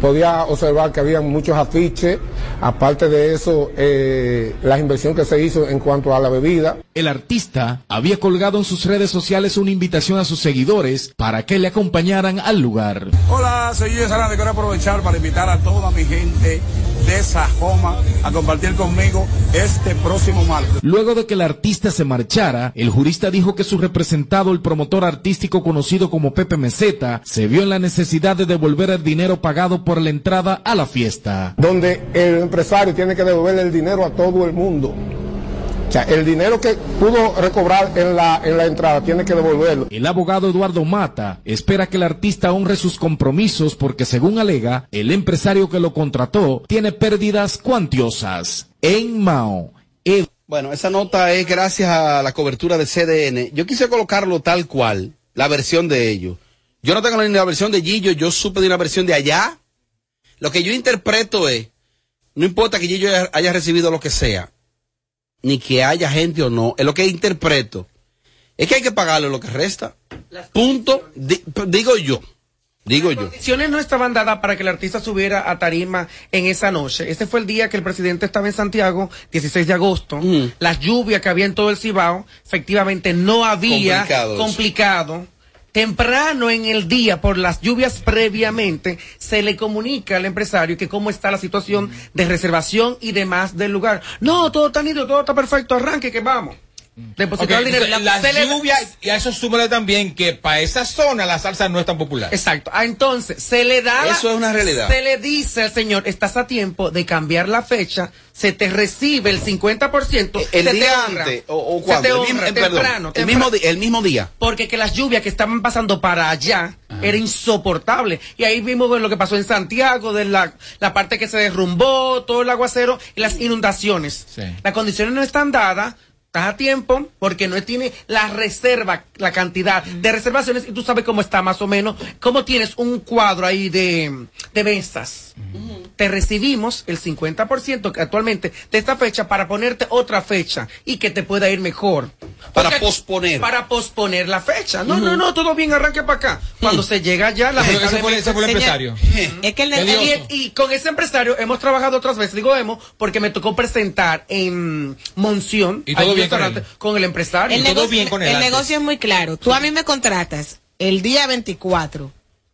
podía observar que había muchos afiches. Aparte de eso, eh, la inversión que se hizo en cuanto a la bebida. El artista había colgado en sus redes sociales una invitación a sus seguidores para que le acompañaran al lugar. Hola, soy Gillo Sarante. Quiero aprovechar para invitar a toda mi gente de Sajoma a compartir conmigo este próximo martes. Luego de que el artista se marchara, el jurista dijo que su representado, el promotor artístico conocido como Pepe Meseta, se vio en la necesidad de devolver el dinero pagado por la entrada a la fiesta. donde el empresario tiene que devolverle el dinero a todo el mundo. O sea, el dinero que pudo recobrar en la, en la entrada tiene que devolverlo. El abogado Eduardo Mata espera que el artista honre sus compromisos porque, según alega, el empresario que lo contrató tiene pérdidas cuantiosas. En Mao, Ed- Bueno, esa nota es gracias a la cobertura de CDN. Yo quise colocarlo tal cual, la versión de ellos. Yo no tengo ni la versión de Gillo, yo supe de una versión de allá. Lo que yo interpreto es, no importa que Gillo haya, recibido lo que sea, ni que haya gente o no, es lo que interpreto. Es que hay que pagarle lo que resta. Punto. Di- digo yo. Digo yo. condiciones no estaban dadas para que el artista subiera a tarima en esa noche. Ese fue el día que el presidente estaba en Santiago, 16 de agosto. Las lluvias que había en todo el Cibao, efectivamente no había complicado temprano en el día por las lluvias previamente, se le comunica al empresario que cómo está la situación de reservación y demás del lugar. No, todo está nítido, todo está perfecto, arranque que vamos. Depositar el dinero. las lluvias, y a eso súmale también que para esa zona la salsa no es tan popular. Exacto. Ah, entonces, se le da. Eso es una realidad. Se le dice al señor, estás a tiempo de cambiar la fecha, se te recibe el 50%. El se te día honra. antes, o, o Se cuando, te el honra, eh, perdón, temprano, el, mismo, el mismo día. Porque que las lluvias que estaban pasando para allá era insoportable. Y ahí vimos lo que pasó en Santiago, de la, la parte que se derrumbó, todo el aguacero y las inundaciones. Las condiciones no están dadas. Estás a tiempo porque no tiene la reserva, la cantidad de reservaciones y tú sabes cómo está más o menos, cómo tienes un cuadro ahí de, de mesas. Te recibimos el 50% que actualmente de esta fecha para ponerte otra fecha y que te pueda ir mejor. Para Porque- posponer. Para posponer la fecha. No, no, no, todo bien, arranque para acá. Cuando se llega ya, la Pero ese fue- ese fue el empresario. Es que el y, negocio. y con ese empresario hemos trabajado otras veces, digo hemos, porque me tocó presentar en Monción Y todo bien restaurante, con el empresario. El, negocio, el negocio es muy claro. Tú a mí me contratas el día 24.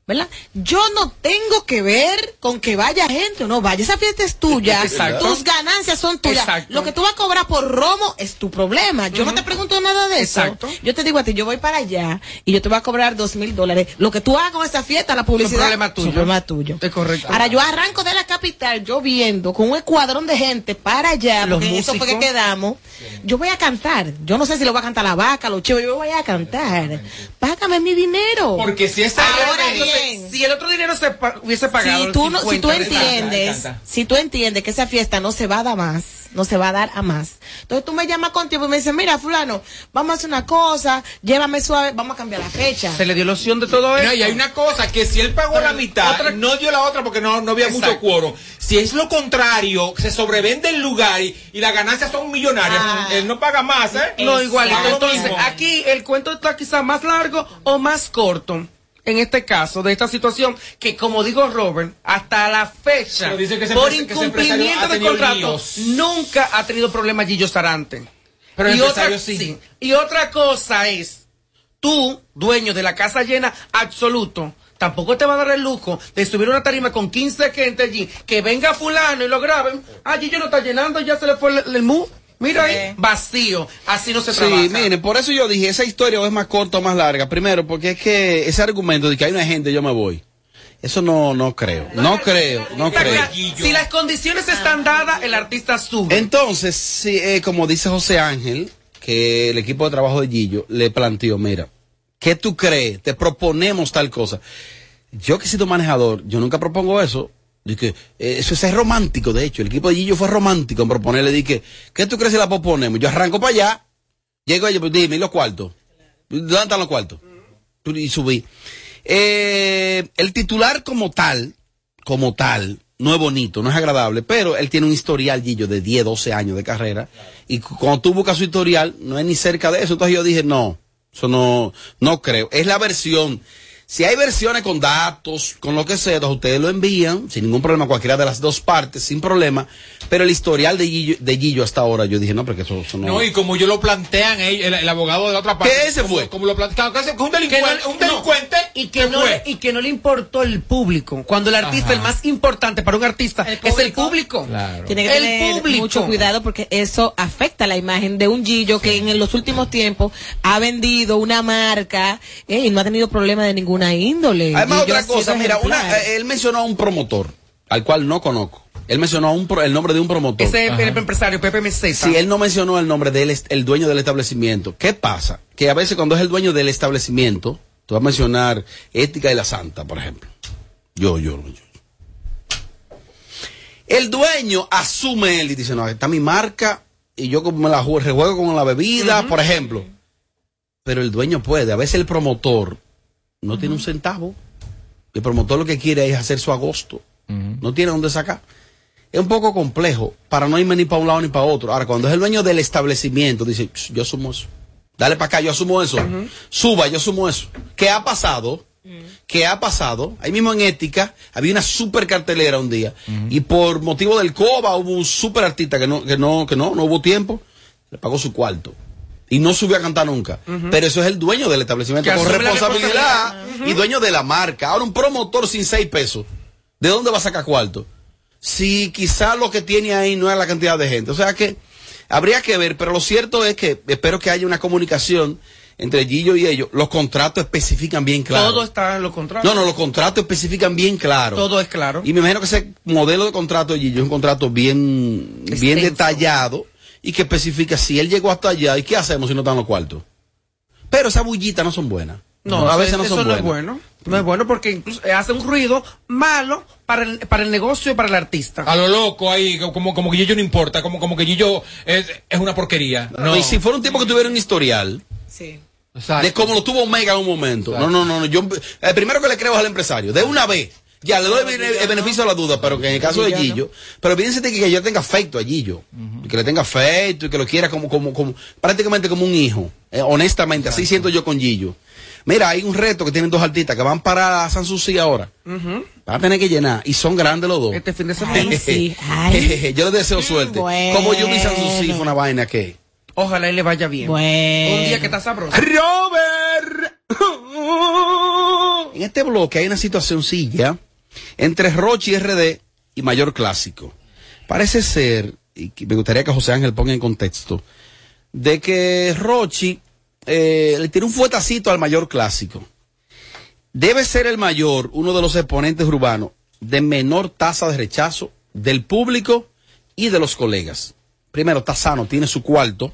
¿Verdad? Yo no tengo que ver con que vaya gente o no vaya. Esa fiesta es tuya. Exacto. Tus ganancias son tuyas. Exacto. Lo que tú vas a cobrar por romo es tu problema. Yo no te pregunto nada de eso. Exacto. Yo te digo a ti, yo voy para allá y yo te voy a cobrar dos mil dólares. Lo que tú hagas con esa fiesta, la publicidad. problema tuyo. Es problema tuyo. Es correcto. Ahora yo arranco de la capital, yo viendo con un escuadrón de gente para allá, Los porque en eso fue que músicos. quedamos. Yo voy a cantar. Yo no sé si lo voy a cantar la vaca, los chivos, yo voy a cantar. Págame mi dinero. Porque si esta Ahora bien. si el otro dinero se pa- hubiese pagado. Si tú, no, si tú 50, entiendes, encanta. si tú entiendes que esa fiesta no se va a dar más, no se va a dar a más. Entonces tú me llamas con tiempo y me dices, mira, fulano, vamos a hacer una cosa, llévame suave, vamos a cambiar la fecha. Se le dio la opción de todo eso. No, y hay una cosa, que si él pagó la mitad, otra- no dio la otra porque no, no había mucho cuoro. Si es lo contrario, se sobrevende el lugar y, y las ganancias son millonarias, Ah. él no paga más, ¿eh? No, lo Entonces, aquí el cuento está quizás más largo o más corto. En este caso, de esta situación, que como digo Robert, hasta la fecha, dice que por incumplimiento ha de tenido contrato, líos. nunca ha tenido problema Gillo Sarante. Pero y, otra, empresario sí. y otra cosa es, tú, dueño de la casa llena absoluto, tampoco te va a dar el lujo de subir una tarima con 15 gente allí, que venga fulano y lo graben. Ah, Gillo no está llenando, ya se le fue el, el mu. Mira ahí, vacío. Así no se trabaja. Sí, miren, por eso yo dije, esa historia o es más corta o más larga. Primero, porque es que ese argumento de que hay una gente, yo me voy. Eso no, no creo. No creo, no creo. si las condiciones están dadas, el artista sube. Entonces, sí, eh, como dice José Ángel, que el equipo de trabajo de Gillo le planteó, mira, ¿qué tú crees? Te proponemos tal cosa. Yo que he sido manejador, yo nunca propongo eso. Dije, eh, eso es romántico, de hecho. El equipo de Gillo fue romántico en proponerle, dije, ¿qué tú crees si la proponemos? Yo arranco para allá, llego allá, pues dime, ¿y los cuartos? ¿Dónde están los cuartos? Y subí. Eh, el titular como tal, como tal, no es bonito, no es agradable, pero él tiene un historial, Gillo, de 10, 12 años de carrera. Y cu- cuando tú buscas su historial, no es ni cerca de eso. Entonces yo dije, no, eso no, no creo. Es la versión. Si hay versiones con datos, con lo que sea, entonces ustedes lo envían, sin ningún problema, cualquiera de las dos partes, sin problema. Pero el historial de Gillo, de Gillo hasta ahora, yo dije, no, porque eso, eso no. No, y como yo lo plantean, el, el abogado de la otra parte. ¿Qué ese como- fue? Como lo plantean, que es un delincuente, un no, delincuente y que no le, y que no le importó el público cuando el artista Ajá. el más importante para un artista es el público Tiene que el tener público mucho cuidado porque eso afecta la imagen de un Gillo que en los últimos tiempos ha vendido una marca eh, y no ha tenido problema de ninguna índole. Además, otra cosa, mira, una, eh, él mencionó a un promotor, al cual no conozco. Él mencionó a un pro- el nombre de un promotor. ese es el empresario Pepe Meseta Si él no mencionó el nombre del el dueño del establecimiento, ¿qué pasa? Que a veces cuando es el dueño del establecimiento, tú vas a mencionar Ética de la Santa, por ejemplo. Yo, yo, yo. El dueño asume él y dice, no, está mi marca y yo como me la juego, rejuego con la bebida, por ejemplo. Pero el dueño puede. A veces el promotor no tiene un centavo. El promotor lo que quiere es hacer su agosto. No tiene dónde sacar. Es un poco complejo para no irme ni para un lado ni para otro. Ahora, cuando es el dueño del establecimiento, dice, "Ch, yo asumo eso. Dale para acá, yo asumo eso. Suba, yo asumo eso. ¿Qué ha pasado? ¿Qué ha pasado? Ahí mismo en Ética había una super cartelera un día y por motivo del COBA hubo un super artista que no, que no, que no, no hubo tiempo, le pagó su cuarto. Y no subió a cantar nunca. Pero eso es el dueño del establecimiento con responsabilidad responsabilidad. y dueño de la marca. Ahora un promotor sin seis pesos. ¿De dónde va a sacar cuarto? Si quizá lo que tiene ahí no es la cantidad de gente. O sea que habría que ver, pero lo cierto es que espero que haya una comunicación entre Gillo y ellos. Los contratos especifican bien claro. Todo está en los contratos. No, no, los contratos especifican bien claro. Todo es claro. Y me imagino que ese modelo de contrato de Gillo es un contrato bien, bien detallado y que especifica si él llegó hasta allá y qué hacemos si no están los cuartos. Pero esas bullitas no son buenas. No, a veces no eso son no buenas. es bueno. No es bueno porque incluso eh, hace un ruido malo para el, para el negocio y para el artista. A lo loco ahí, como, como que Gillo no importa, como, como que Gillo es, es una porquería. No. Y si fuera un tipo que tuviera un historial Sí. de cómo lo tuvo Omega en un momento. No, no, no, no, Yo, el primero que le creo es al empresario. De una vez. Ya, le doy el, beneficio de la duda, pero que en el caso de Gillo, pero fíjense que, que yo tenga afecto a Gillo, que le tenga afecto y que lo quiera como, como, como, prácticamente como un hijo, Eh, honestamente, así siento yo con Gillo. Mira, hay un reto que tienen dos artistas que van para San Susi ahora, Ujú. van a tener que llenar, y son grandes los dos. Este fin de semana. Ay, sí. Ay. yo les deseo suerte. Como yo vi San Susi fue una vaina que... Ojalá y le vaya bien. Bueno. Un día que está sabroso. Robert. En este bloque hay una situación silla entre Rochi RD y Mayor Clásico. Parece ser, y me gustaría que José Ángel ponga en contexto, de que Rochi eh, le tiene un fuetacito al Mayor Clásico. Debe ser el mayor, uno de los exponentes urbanos, de menor tasa de rechazo del público y de los colegas. Primero, está sano, tiene su cuarto.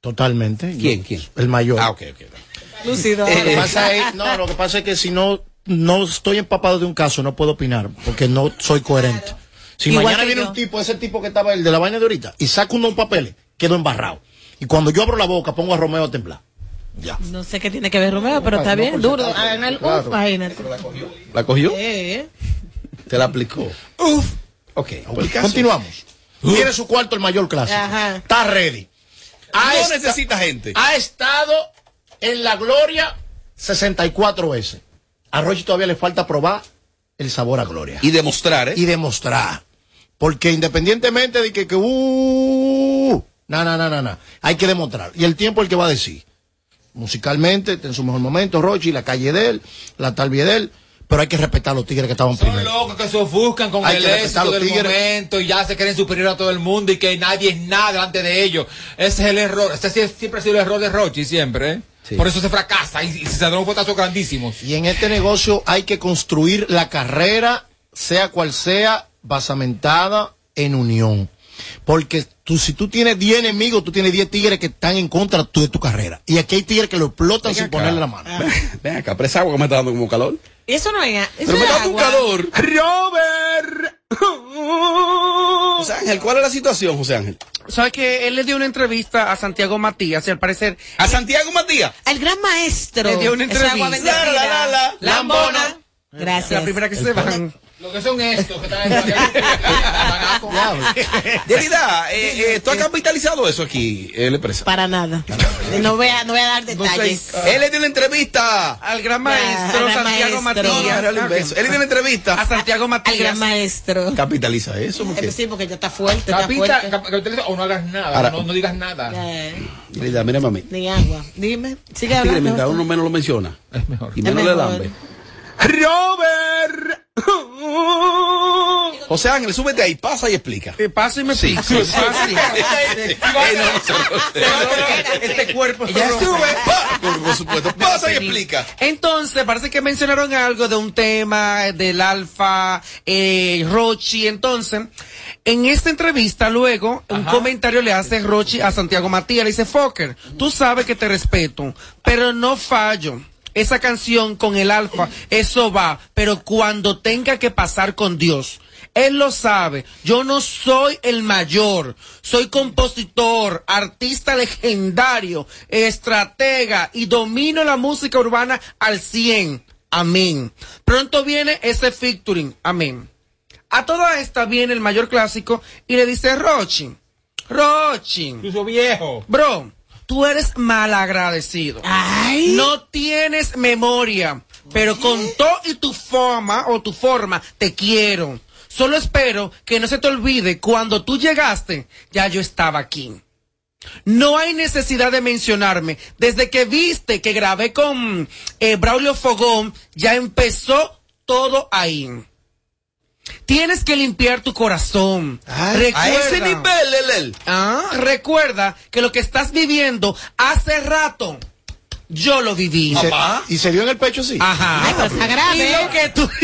Totalmente. ¿Quién? ¿Quién? El mayor. Ah, ok, ok. Lucido. Lo que pasa es, no, lo que pasa es que si no, no estoy empapado de un caso, no puedo opinar, porque no soy coherente. Si Igual mañana viene yo. un tipo, ese tipo que estaba el de la vaina de ahorita, y saca unos papeles, quedo embarrado. Y cuando yo abro la boca, pongo a Romeo a temblar. Ya. No sé qué tiene que ver Romeo, pero está bien, duro. el Claro. uf, imagínate. ¿La cogió? Eh, Te la aplicó. Uf. Ok. pues Continuamos. Tiene su cuarto el mayor clásico. Ajá. Está ready. Ha No esta- necesita gente. Ha estado en la gloria 64 veces. A Rochi todavía le falta probar el sabor a gloria. Y demostrar, ¿eh? Y demostrar. Porque independientemente de que, que uh, no, no, no, no, no. Hay que demostrar. Y el tiempo es el que va a decir. Musicalmente, en su mejor momento, Rochi, la calle de él, la tal de él. Pero hay que respetar a los tigres que estaban Son primero. locos que se ofuscan con Hay el que respetar a éxito los del tigres. momento y ya se creen superior a todo el mundo y que nadie es nada delante de ellos. Ese es el error. Ese siempre ha sido el error de Rochi, siempre. ¿eh? Por eso se fracasa y, y se dan fuetazos grandísimos. Y en este negocio hay que construir la carrera, sea cual sea, basamentada en unión. Porque tú, si tú tienes 10 enemigos, tú tienes 10 tigres que están en contra tú de tu carrera. Y aquí hay tigres que lo explotan sin acá. ponerle la mano. Ven acá, presa agua que me está dando como calor. Eso no es. Eso Pero me dando un calor. Robert. José Ángel, ¿cuál es la situación, José Ángel? ¿Sabes que él le dio una entrevista a Santiago Matías y al parecer. ¿A Santiago Matías? El gran maestro. Le dio una entrevista. La, la, la, la. Lambona. Gracias. La primera que se van. Lo que son estos que están Yerida, eh, eh, ¿tú has capitalizado eso aquí, en la empresa? Para nada. No voy a, no voy a dar detalles. Él le dio una entrevista. Al gran maestro Al Santiago maestro. Matías. No, no. Él le dio una entrevista. A Santiago Al Matías. gran maestro. Capitaliza eso. Eh, Porque... sí, porque ya está fuerte, está Capita, fuerte. cap- capitaliza o no hagas nada, Ahora- no, no digas nada. Eh, Yerida, mira, mami. ni agua. Dime. Sigue hablando. mientras uno menos lo menciona. Es mejor. Y menos le lambe. Robert. José Ángel, súbete ahí, pasa y explica. Te paso y me Sí, sí, sí. Pasa Eh, Este cuerpo. Ya sube, por, supuesto, pasa y explica. Entonces, parece que mencionaron algo de un tema del alfa, eh, Rochi. Entonces, en esta entrevista, luego, un comentario le hace Rochi a Santiago Matías. Le dice, Fokker, tú sabes que te respeto, pero no fallo. Esa canción con el alfa, eso va, pero cuando tenga que pasar con Dios. Él lo sabe. Yo no soy el mayor. Soy compositor, artista legendario, estratega y domino la música urbana al 100. Amén. Pronto viene ese featuring. Amén. A toda esta viene el mayor clásico y le dice Rochi. Rochi. Incluso viejo. Bro, tú eres malagradecido. No tienes memoria. Pero con todo y tu forma o tu forma, te quiero. Solo espero que no se te olvide cuando tú llegaste, ya yo estaba aquí. No hay necesidad de mencionarme. Desde que viste que grabé con eh, Braulio Fogón, ya empezó todo ahí. Tienes que limpiar tu corazón. a ese nivel, Lelel. Ah, recuerda que lo que estás viviendo hace rato yo lo viví. ¿Y se- ¿Y se dio en el pecho así? Ajá. Ay, grave. Y lo que tú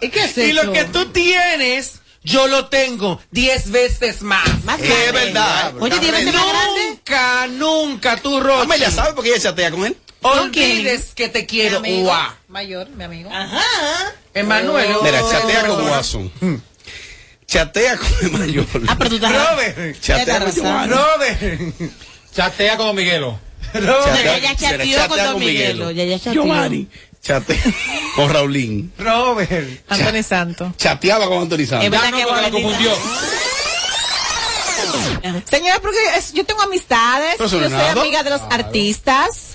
¿Y qué es Y lo que tú tienes, yo lo tengo diez veces más. Más Es verdad. Oye, diez veces más grande. Nunca, nunca, tú, Rochi. Amelia, ¿sabe por qué ella chatea con él? Olvides que te quiero. Mi amigo. Guau. Mayor, mi amigo. Emanuel. Mira, chatea con Watson. Chatea con Mayor. Ah, pero tú estás. Robert. Chatea con Giovanni. Robert. Chatea con Miguelo. Robert. Ya, ya chateó chatea con Don Miguelo. Ya, ya chateó. Giovanni. Chatea con Raulín. Robert. Anthony Santo. Chateaba con Anthony Es Santos. verdad Ya no, que Valentina- confundió. Señora, porque es- yo tengo amistades, yo soy es nada. amiga de los artistas.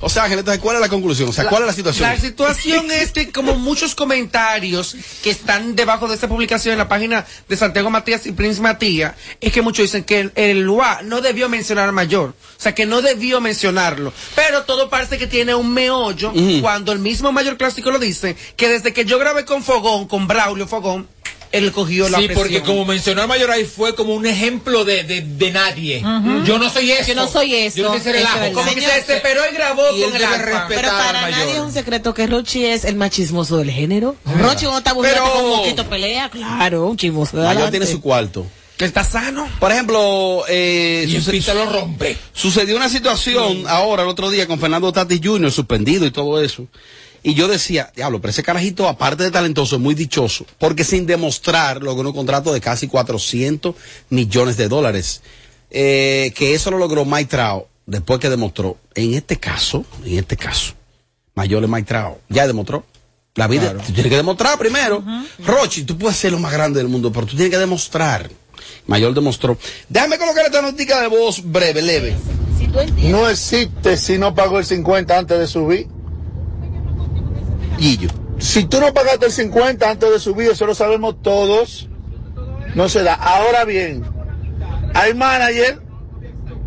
O sea, Ángel, entonces, ¿cuál es la conclusión? O sea, ¿cuál es la situación? La situación es que como muchos comentarios que están debajo de esta publicación en la página de Santiago Matías y Prince Matías, es que muchos dicen que el, el UA no debió mencionar a Mayor. O sea, que no debió mencionarlo. Pero todo parece que tiene un meollo cuando el mismo Mayor Clásico lo dice, que desde que yo grabé con Fogón, con Braulio Fogón, él cogió la Sí, presión. porque como mencionó al mayor ahí fue como un ejemplo de, de, de nadie. Yo no soy eso. Yo no soy eso, Yo no sé ser eso el es ajo. verdad. Como que se desesperó y grabó Y él con el respetar Pero para mayor. nadie es un secreto que Rochi es el más chismoso del género. Rochi cuando está aburrido Pero- con Moquito pelea, claro, un chismoso. Mayor adelante. tiene su cuarto. Que está sano. Por ejemplo, eh, Y lo rompe. sucedió una situación ahora, el otro día, con Fernando Tati Jr., suspendido y todo eso. Y yo decía, diablo, pero ese carajito, aparte de talentoso, es muy dichoso. Porque sin demostrar, logró un contrato de casi 400 millones de dólares. Eh, que eso lo logró Mike Trout, después que demostró. En este caso, en este caso, Mayor es Mike Trout. Ya demostró. La vida, tú tienes que demostrar primero. Rochi, tú puedes ser lo más grande del mundo, pero tú tienes que demostrar. Mayor demostró. Déjame colocar esta notica de voz breve, leve. No existe si no pagó el 50 antes de subir. Guillo. Si tú no pagaste el 50 antes de subir, eso lo sabemos todos. No se da. Ahora bien, hay manager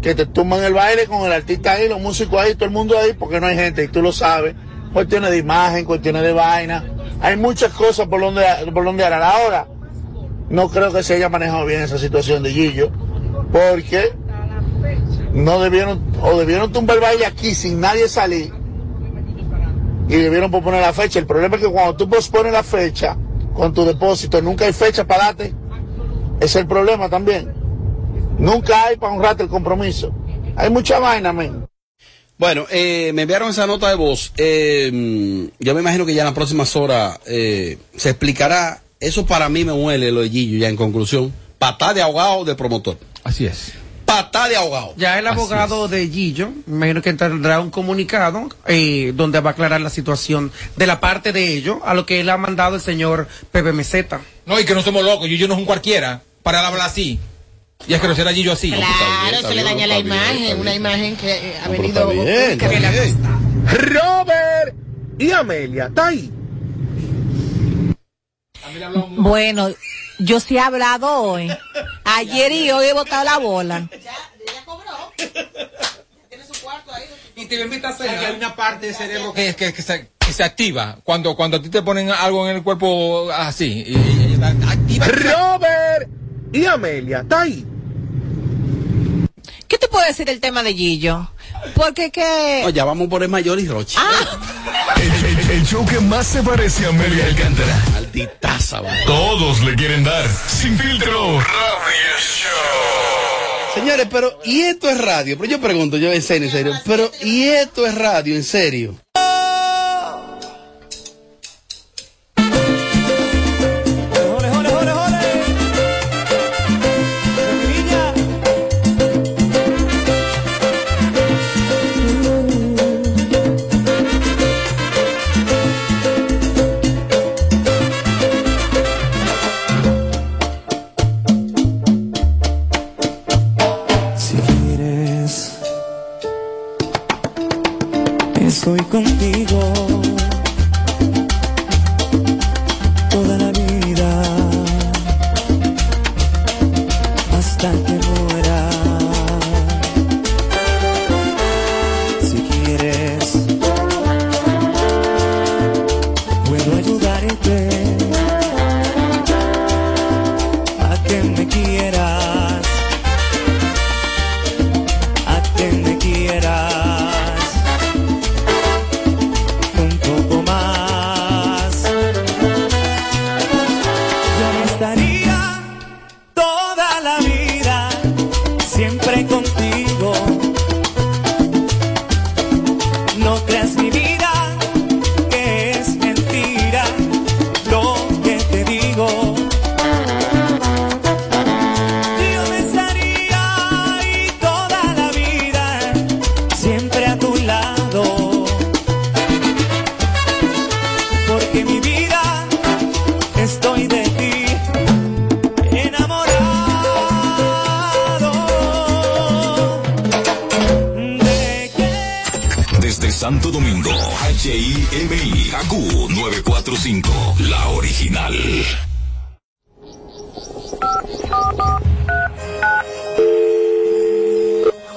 que te tumban el baile con el artista ahí, los músicos ahí, todo el mundo ahí, porque no hay gente, y tú lo sabes. Cuestiones de imagen, cuestiones de vaina. Hay muchas cosas por donde, por donde arar. Ahora, no creo que se haya manejado bien esa situación de Gillo, porque no debieron, o debieron tumbar el baile aquí sin nadie salir, y debieron posponer la fecha. El problema es que cuando tú pospones la fecha con tu depósito, nunca hay fecha para darte. Es el problema también. Nunca hay para honrarte el compromiso. Hay mucha vaina, men. Bueno, eh, me enviaron esa nota de voz. Eh, yo me imagino que ya en las próximas horas eh, se explicará. Eso para mí me huele lo de Gillo, ya en conclusión. Patá de ahogado de promotor. Así es. Patá de ahogado. Ya el abogado de Gillo, me imagino que tendrá un comunicado eh, donde va a aclarar la situación de la parte de ello, a lo que él ha mandado el señor Pepe Meseta. No, y que no somos locos. Yo no es un cualquiera para hablar así. Y es que no será Gillo así. Claro, eso le daña la imagen, una imagen que eh, ha venido. está bien, que. Robert y Amelia, está ahí. Bueno, yo sí he hablado hoy. Ayer y hoy he botado la bola. Y te invita a hay una parte del cerebro que, que, que se, que se activa cuando, cuando a ti te ponen algo en el cuerpo así. Y, y- y- activa. Robert y Amelia, está ahí. ¿Qué te puedo decir del tema de Gillo? Porque que... No, ya vamos por el mayor y Roche. El, el- show que más se parece a Amelia Alcántara. Malditaza, va. Todos le quieren dar. Sin filtro. Señores, pero ¿y esto es radio? Pero yo pregunto, yo en serio, en serio. Pero ¿y esto es radio, en serio? Santo Domingo, HIMI, AQ 945, la original.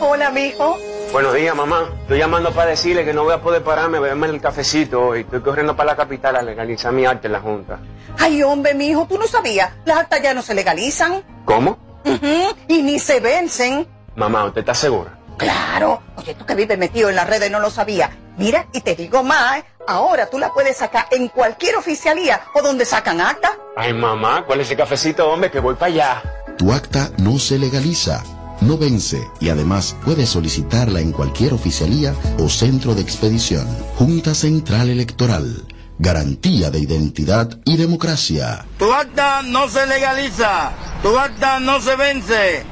Hola, mijo. Buenos días, mamá. Estoy llamando para decirle que no voy a poder pararme a beberme el cafecito hoy. Estoy corriendo para la capital a legalizar mi arte en la Junta. Ay, hombre, mijo, tú no sabías. Las actas ya no se legalizan. ¿Cómo? Ujú, Y ni se vencen. Mamá, ¿usted está segura? Claro. Oye, tú que vives metido en las redes no lo sabía. Mira, y te digo más, ¿eh? ahora tú la puedes sacar en cualquier oficialía o donde sacan acta. Ay, mamá, ¿cuál es ese cafecito, hombre? Que voy para allá. Tu acta no se legaliza, no vence y además puedes solicitarla en cualquier oficialía o centro de expedición. Junta Central Electoral. Garantía de identidad y democracia. Tu acta no se legaliza. Tu acta no se vence.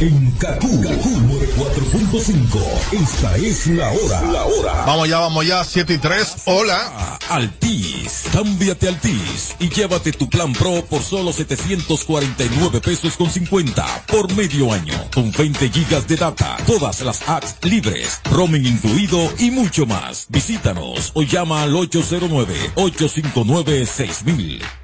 En Kaku, 4.5. Esta es la hora. La hora. Vamos ya, vamos ya, 7 y 3. Hola. Altis, cámbiate Altis y llévate tu plan Pro por solo 749 pesos con 50 por medio año, con 20 gigas de data, todas las apps libres, roaming incluido y mucho más. Visítanos o llama al 809-859-6000.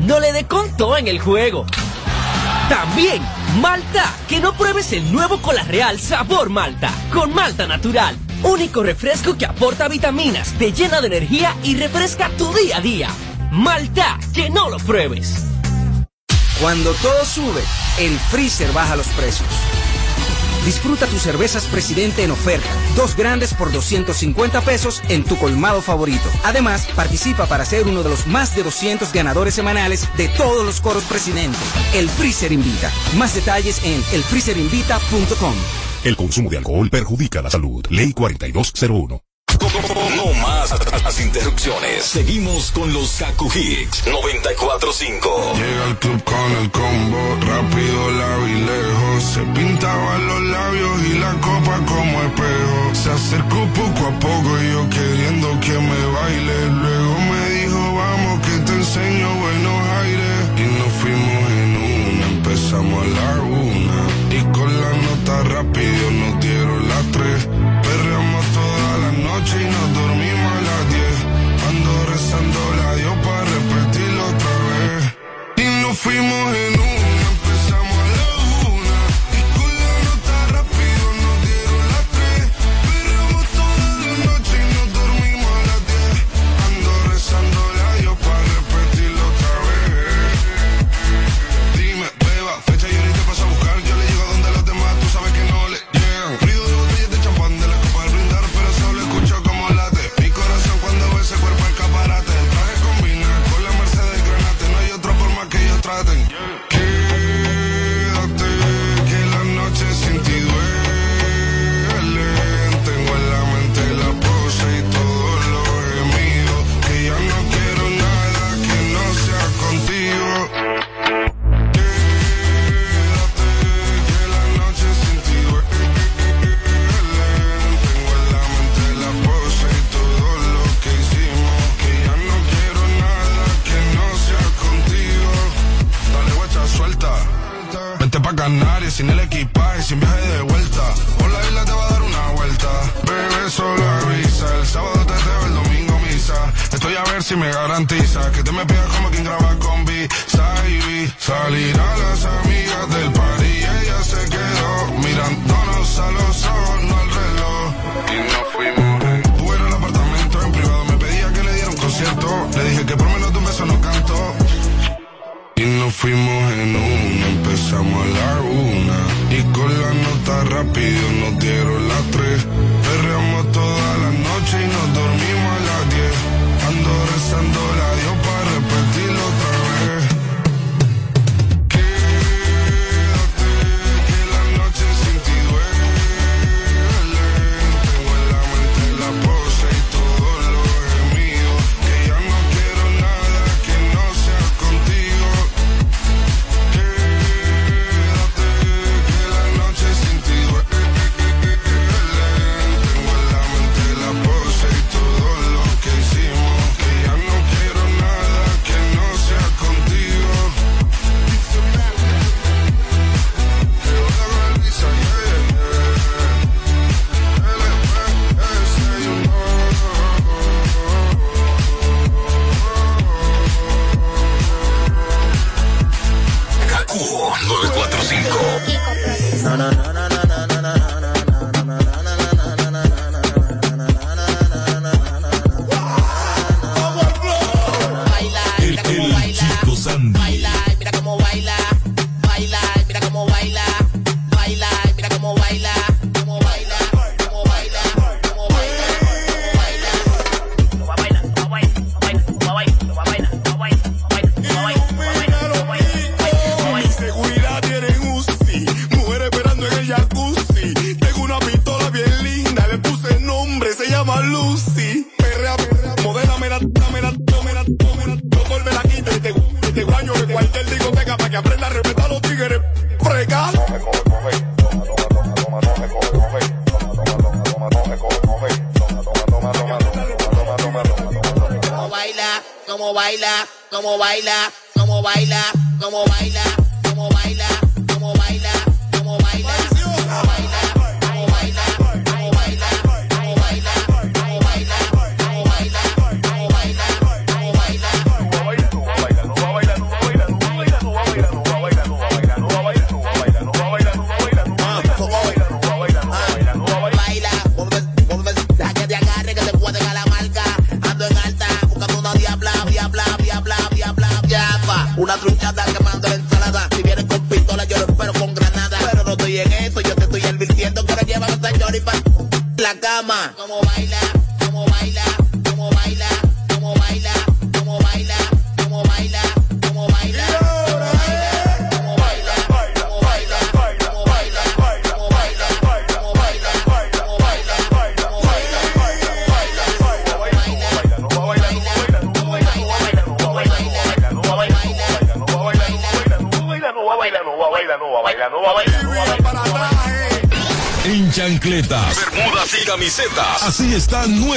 no le dé conto en el juego. También, Malta, que no pruebes el nuevo Cola Real Sabor Malta, con Malta Natural. Único refresco que aporta vitaminas, te llena de energía y refresca tu día a día. Malta, que no lo pruebes. Cuando todo sube, el freezer baja los precios. Disfruta tus cervezas Presidente en oferta. Dos grandes por 250 pesos en tu colmado favorito. Además, participa para ser uno de los más de 200 ganadores semanales de todos los coros Presidente. El Freezer Invita. Más detalles en elfreezerinvita.com. El consumo de alcohol perjudica la salud. Ley 4201. Interrupciones. Seguimos con los Kaku Hicks 945. Llega el club con el combo, rápido, largo y lejos. Se pintaban los labios y la copa como espejo. Se acercó poco a poco y yo queriendo que me baile. Luego me dijo, vamos que te enseño buenos fuimos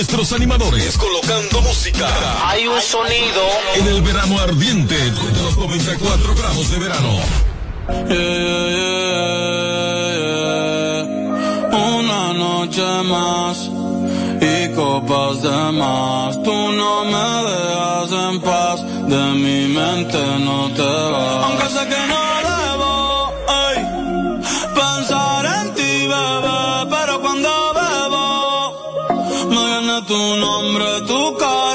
nuestros animadores colocando música. Hay un sonido. En el verano ardiente de los 94 grados de verano. Eh, eh, eh, Una noche más y copas de más. Tú no me dejas en paz, de mi mente no te vas. Aunque sé que un hombre tu cara.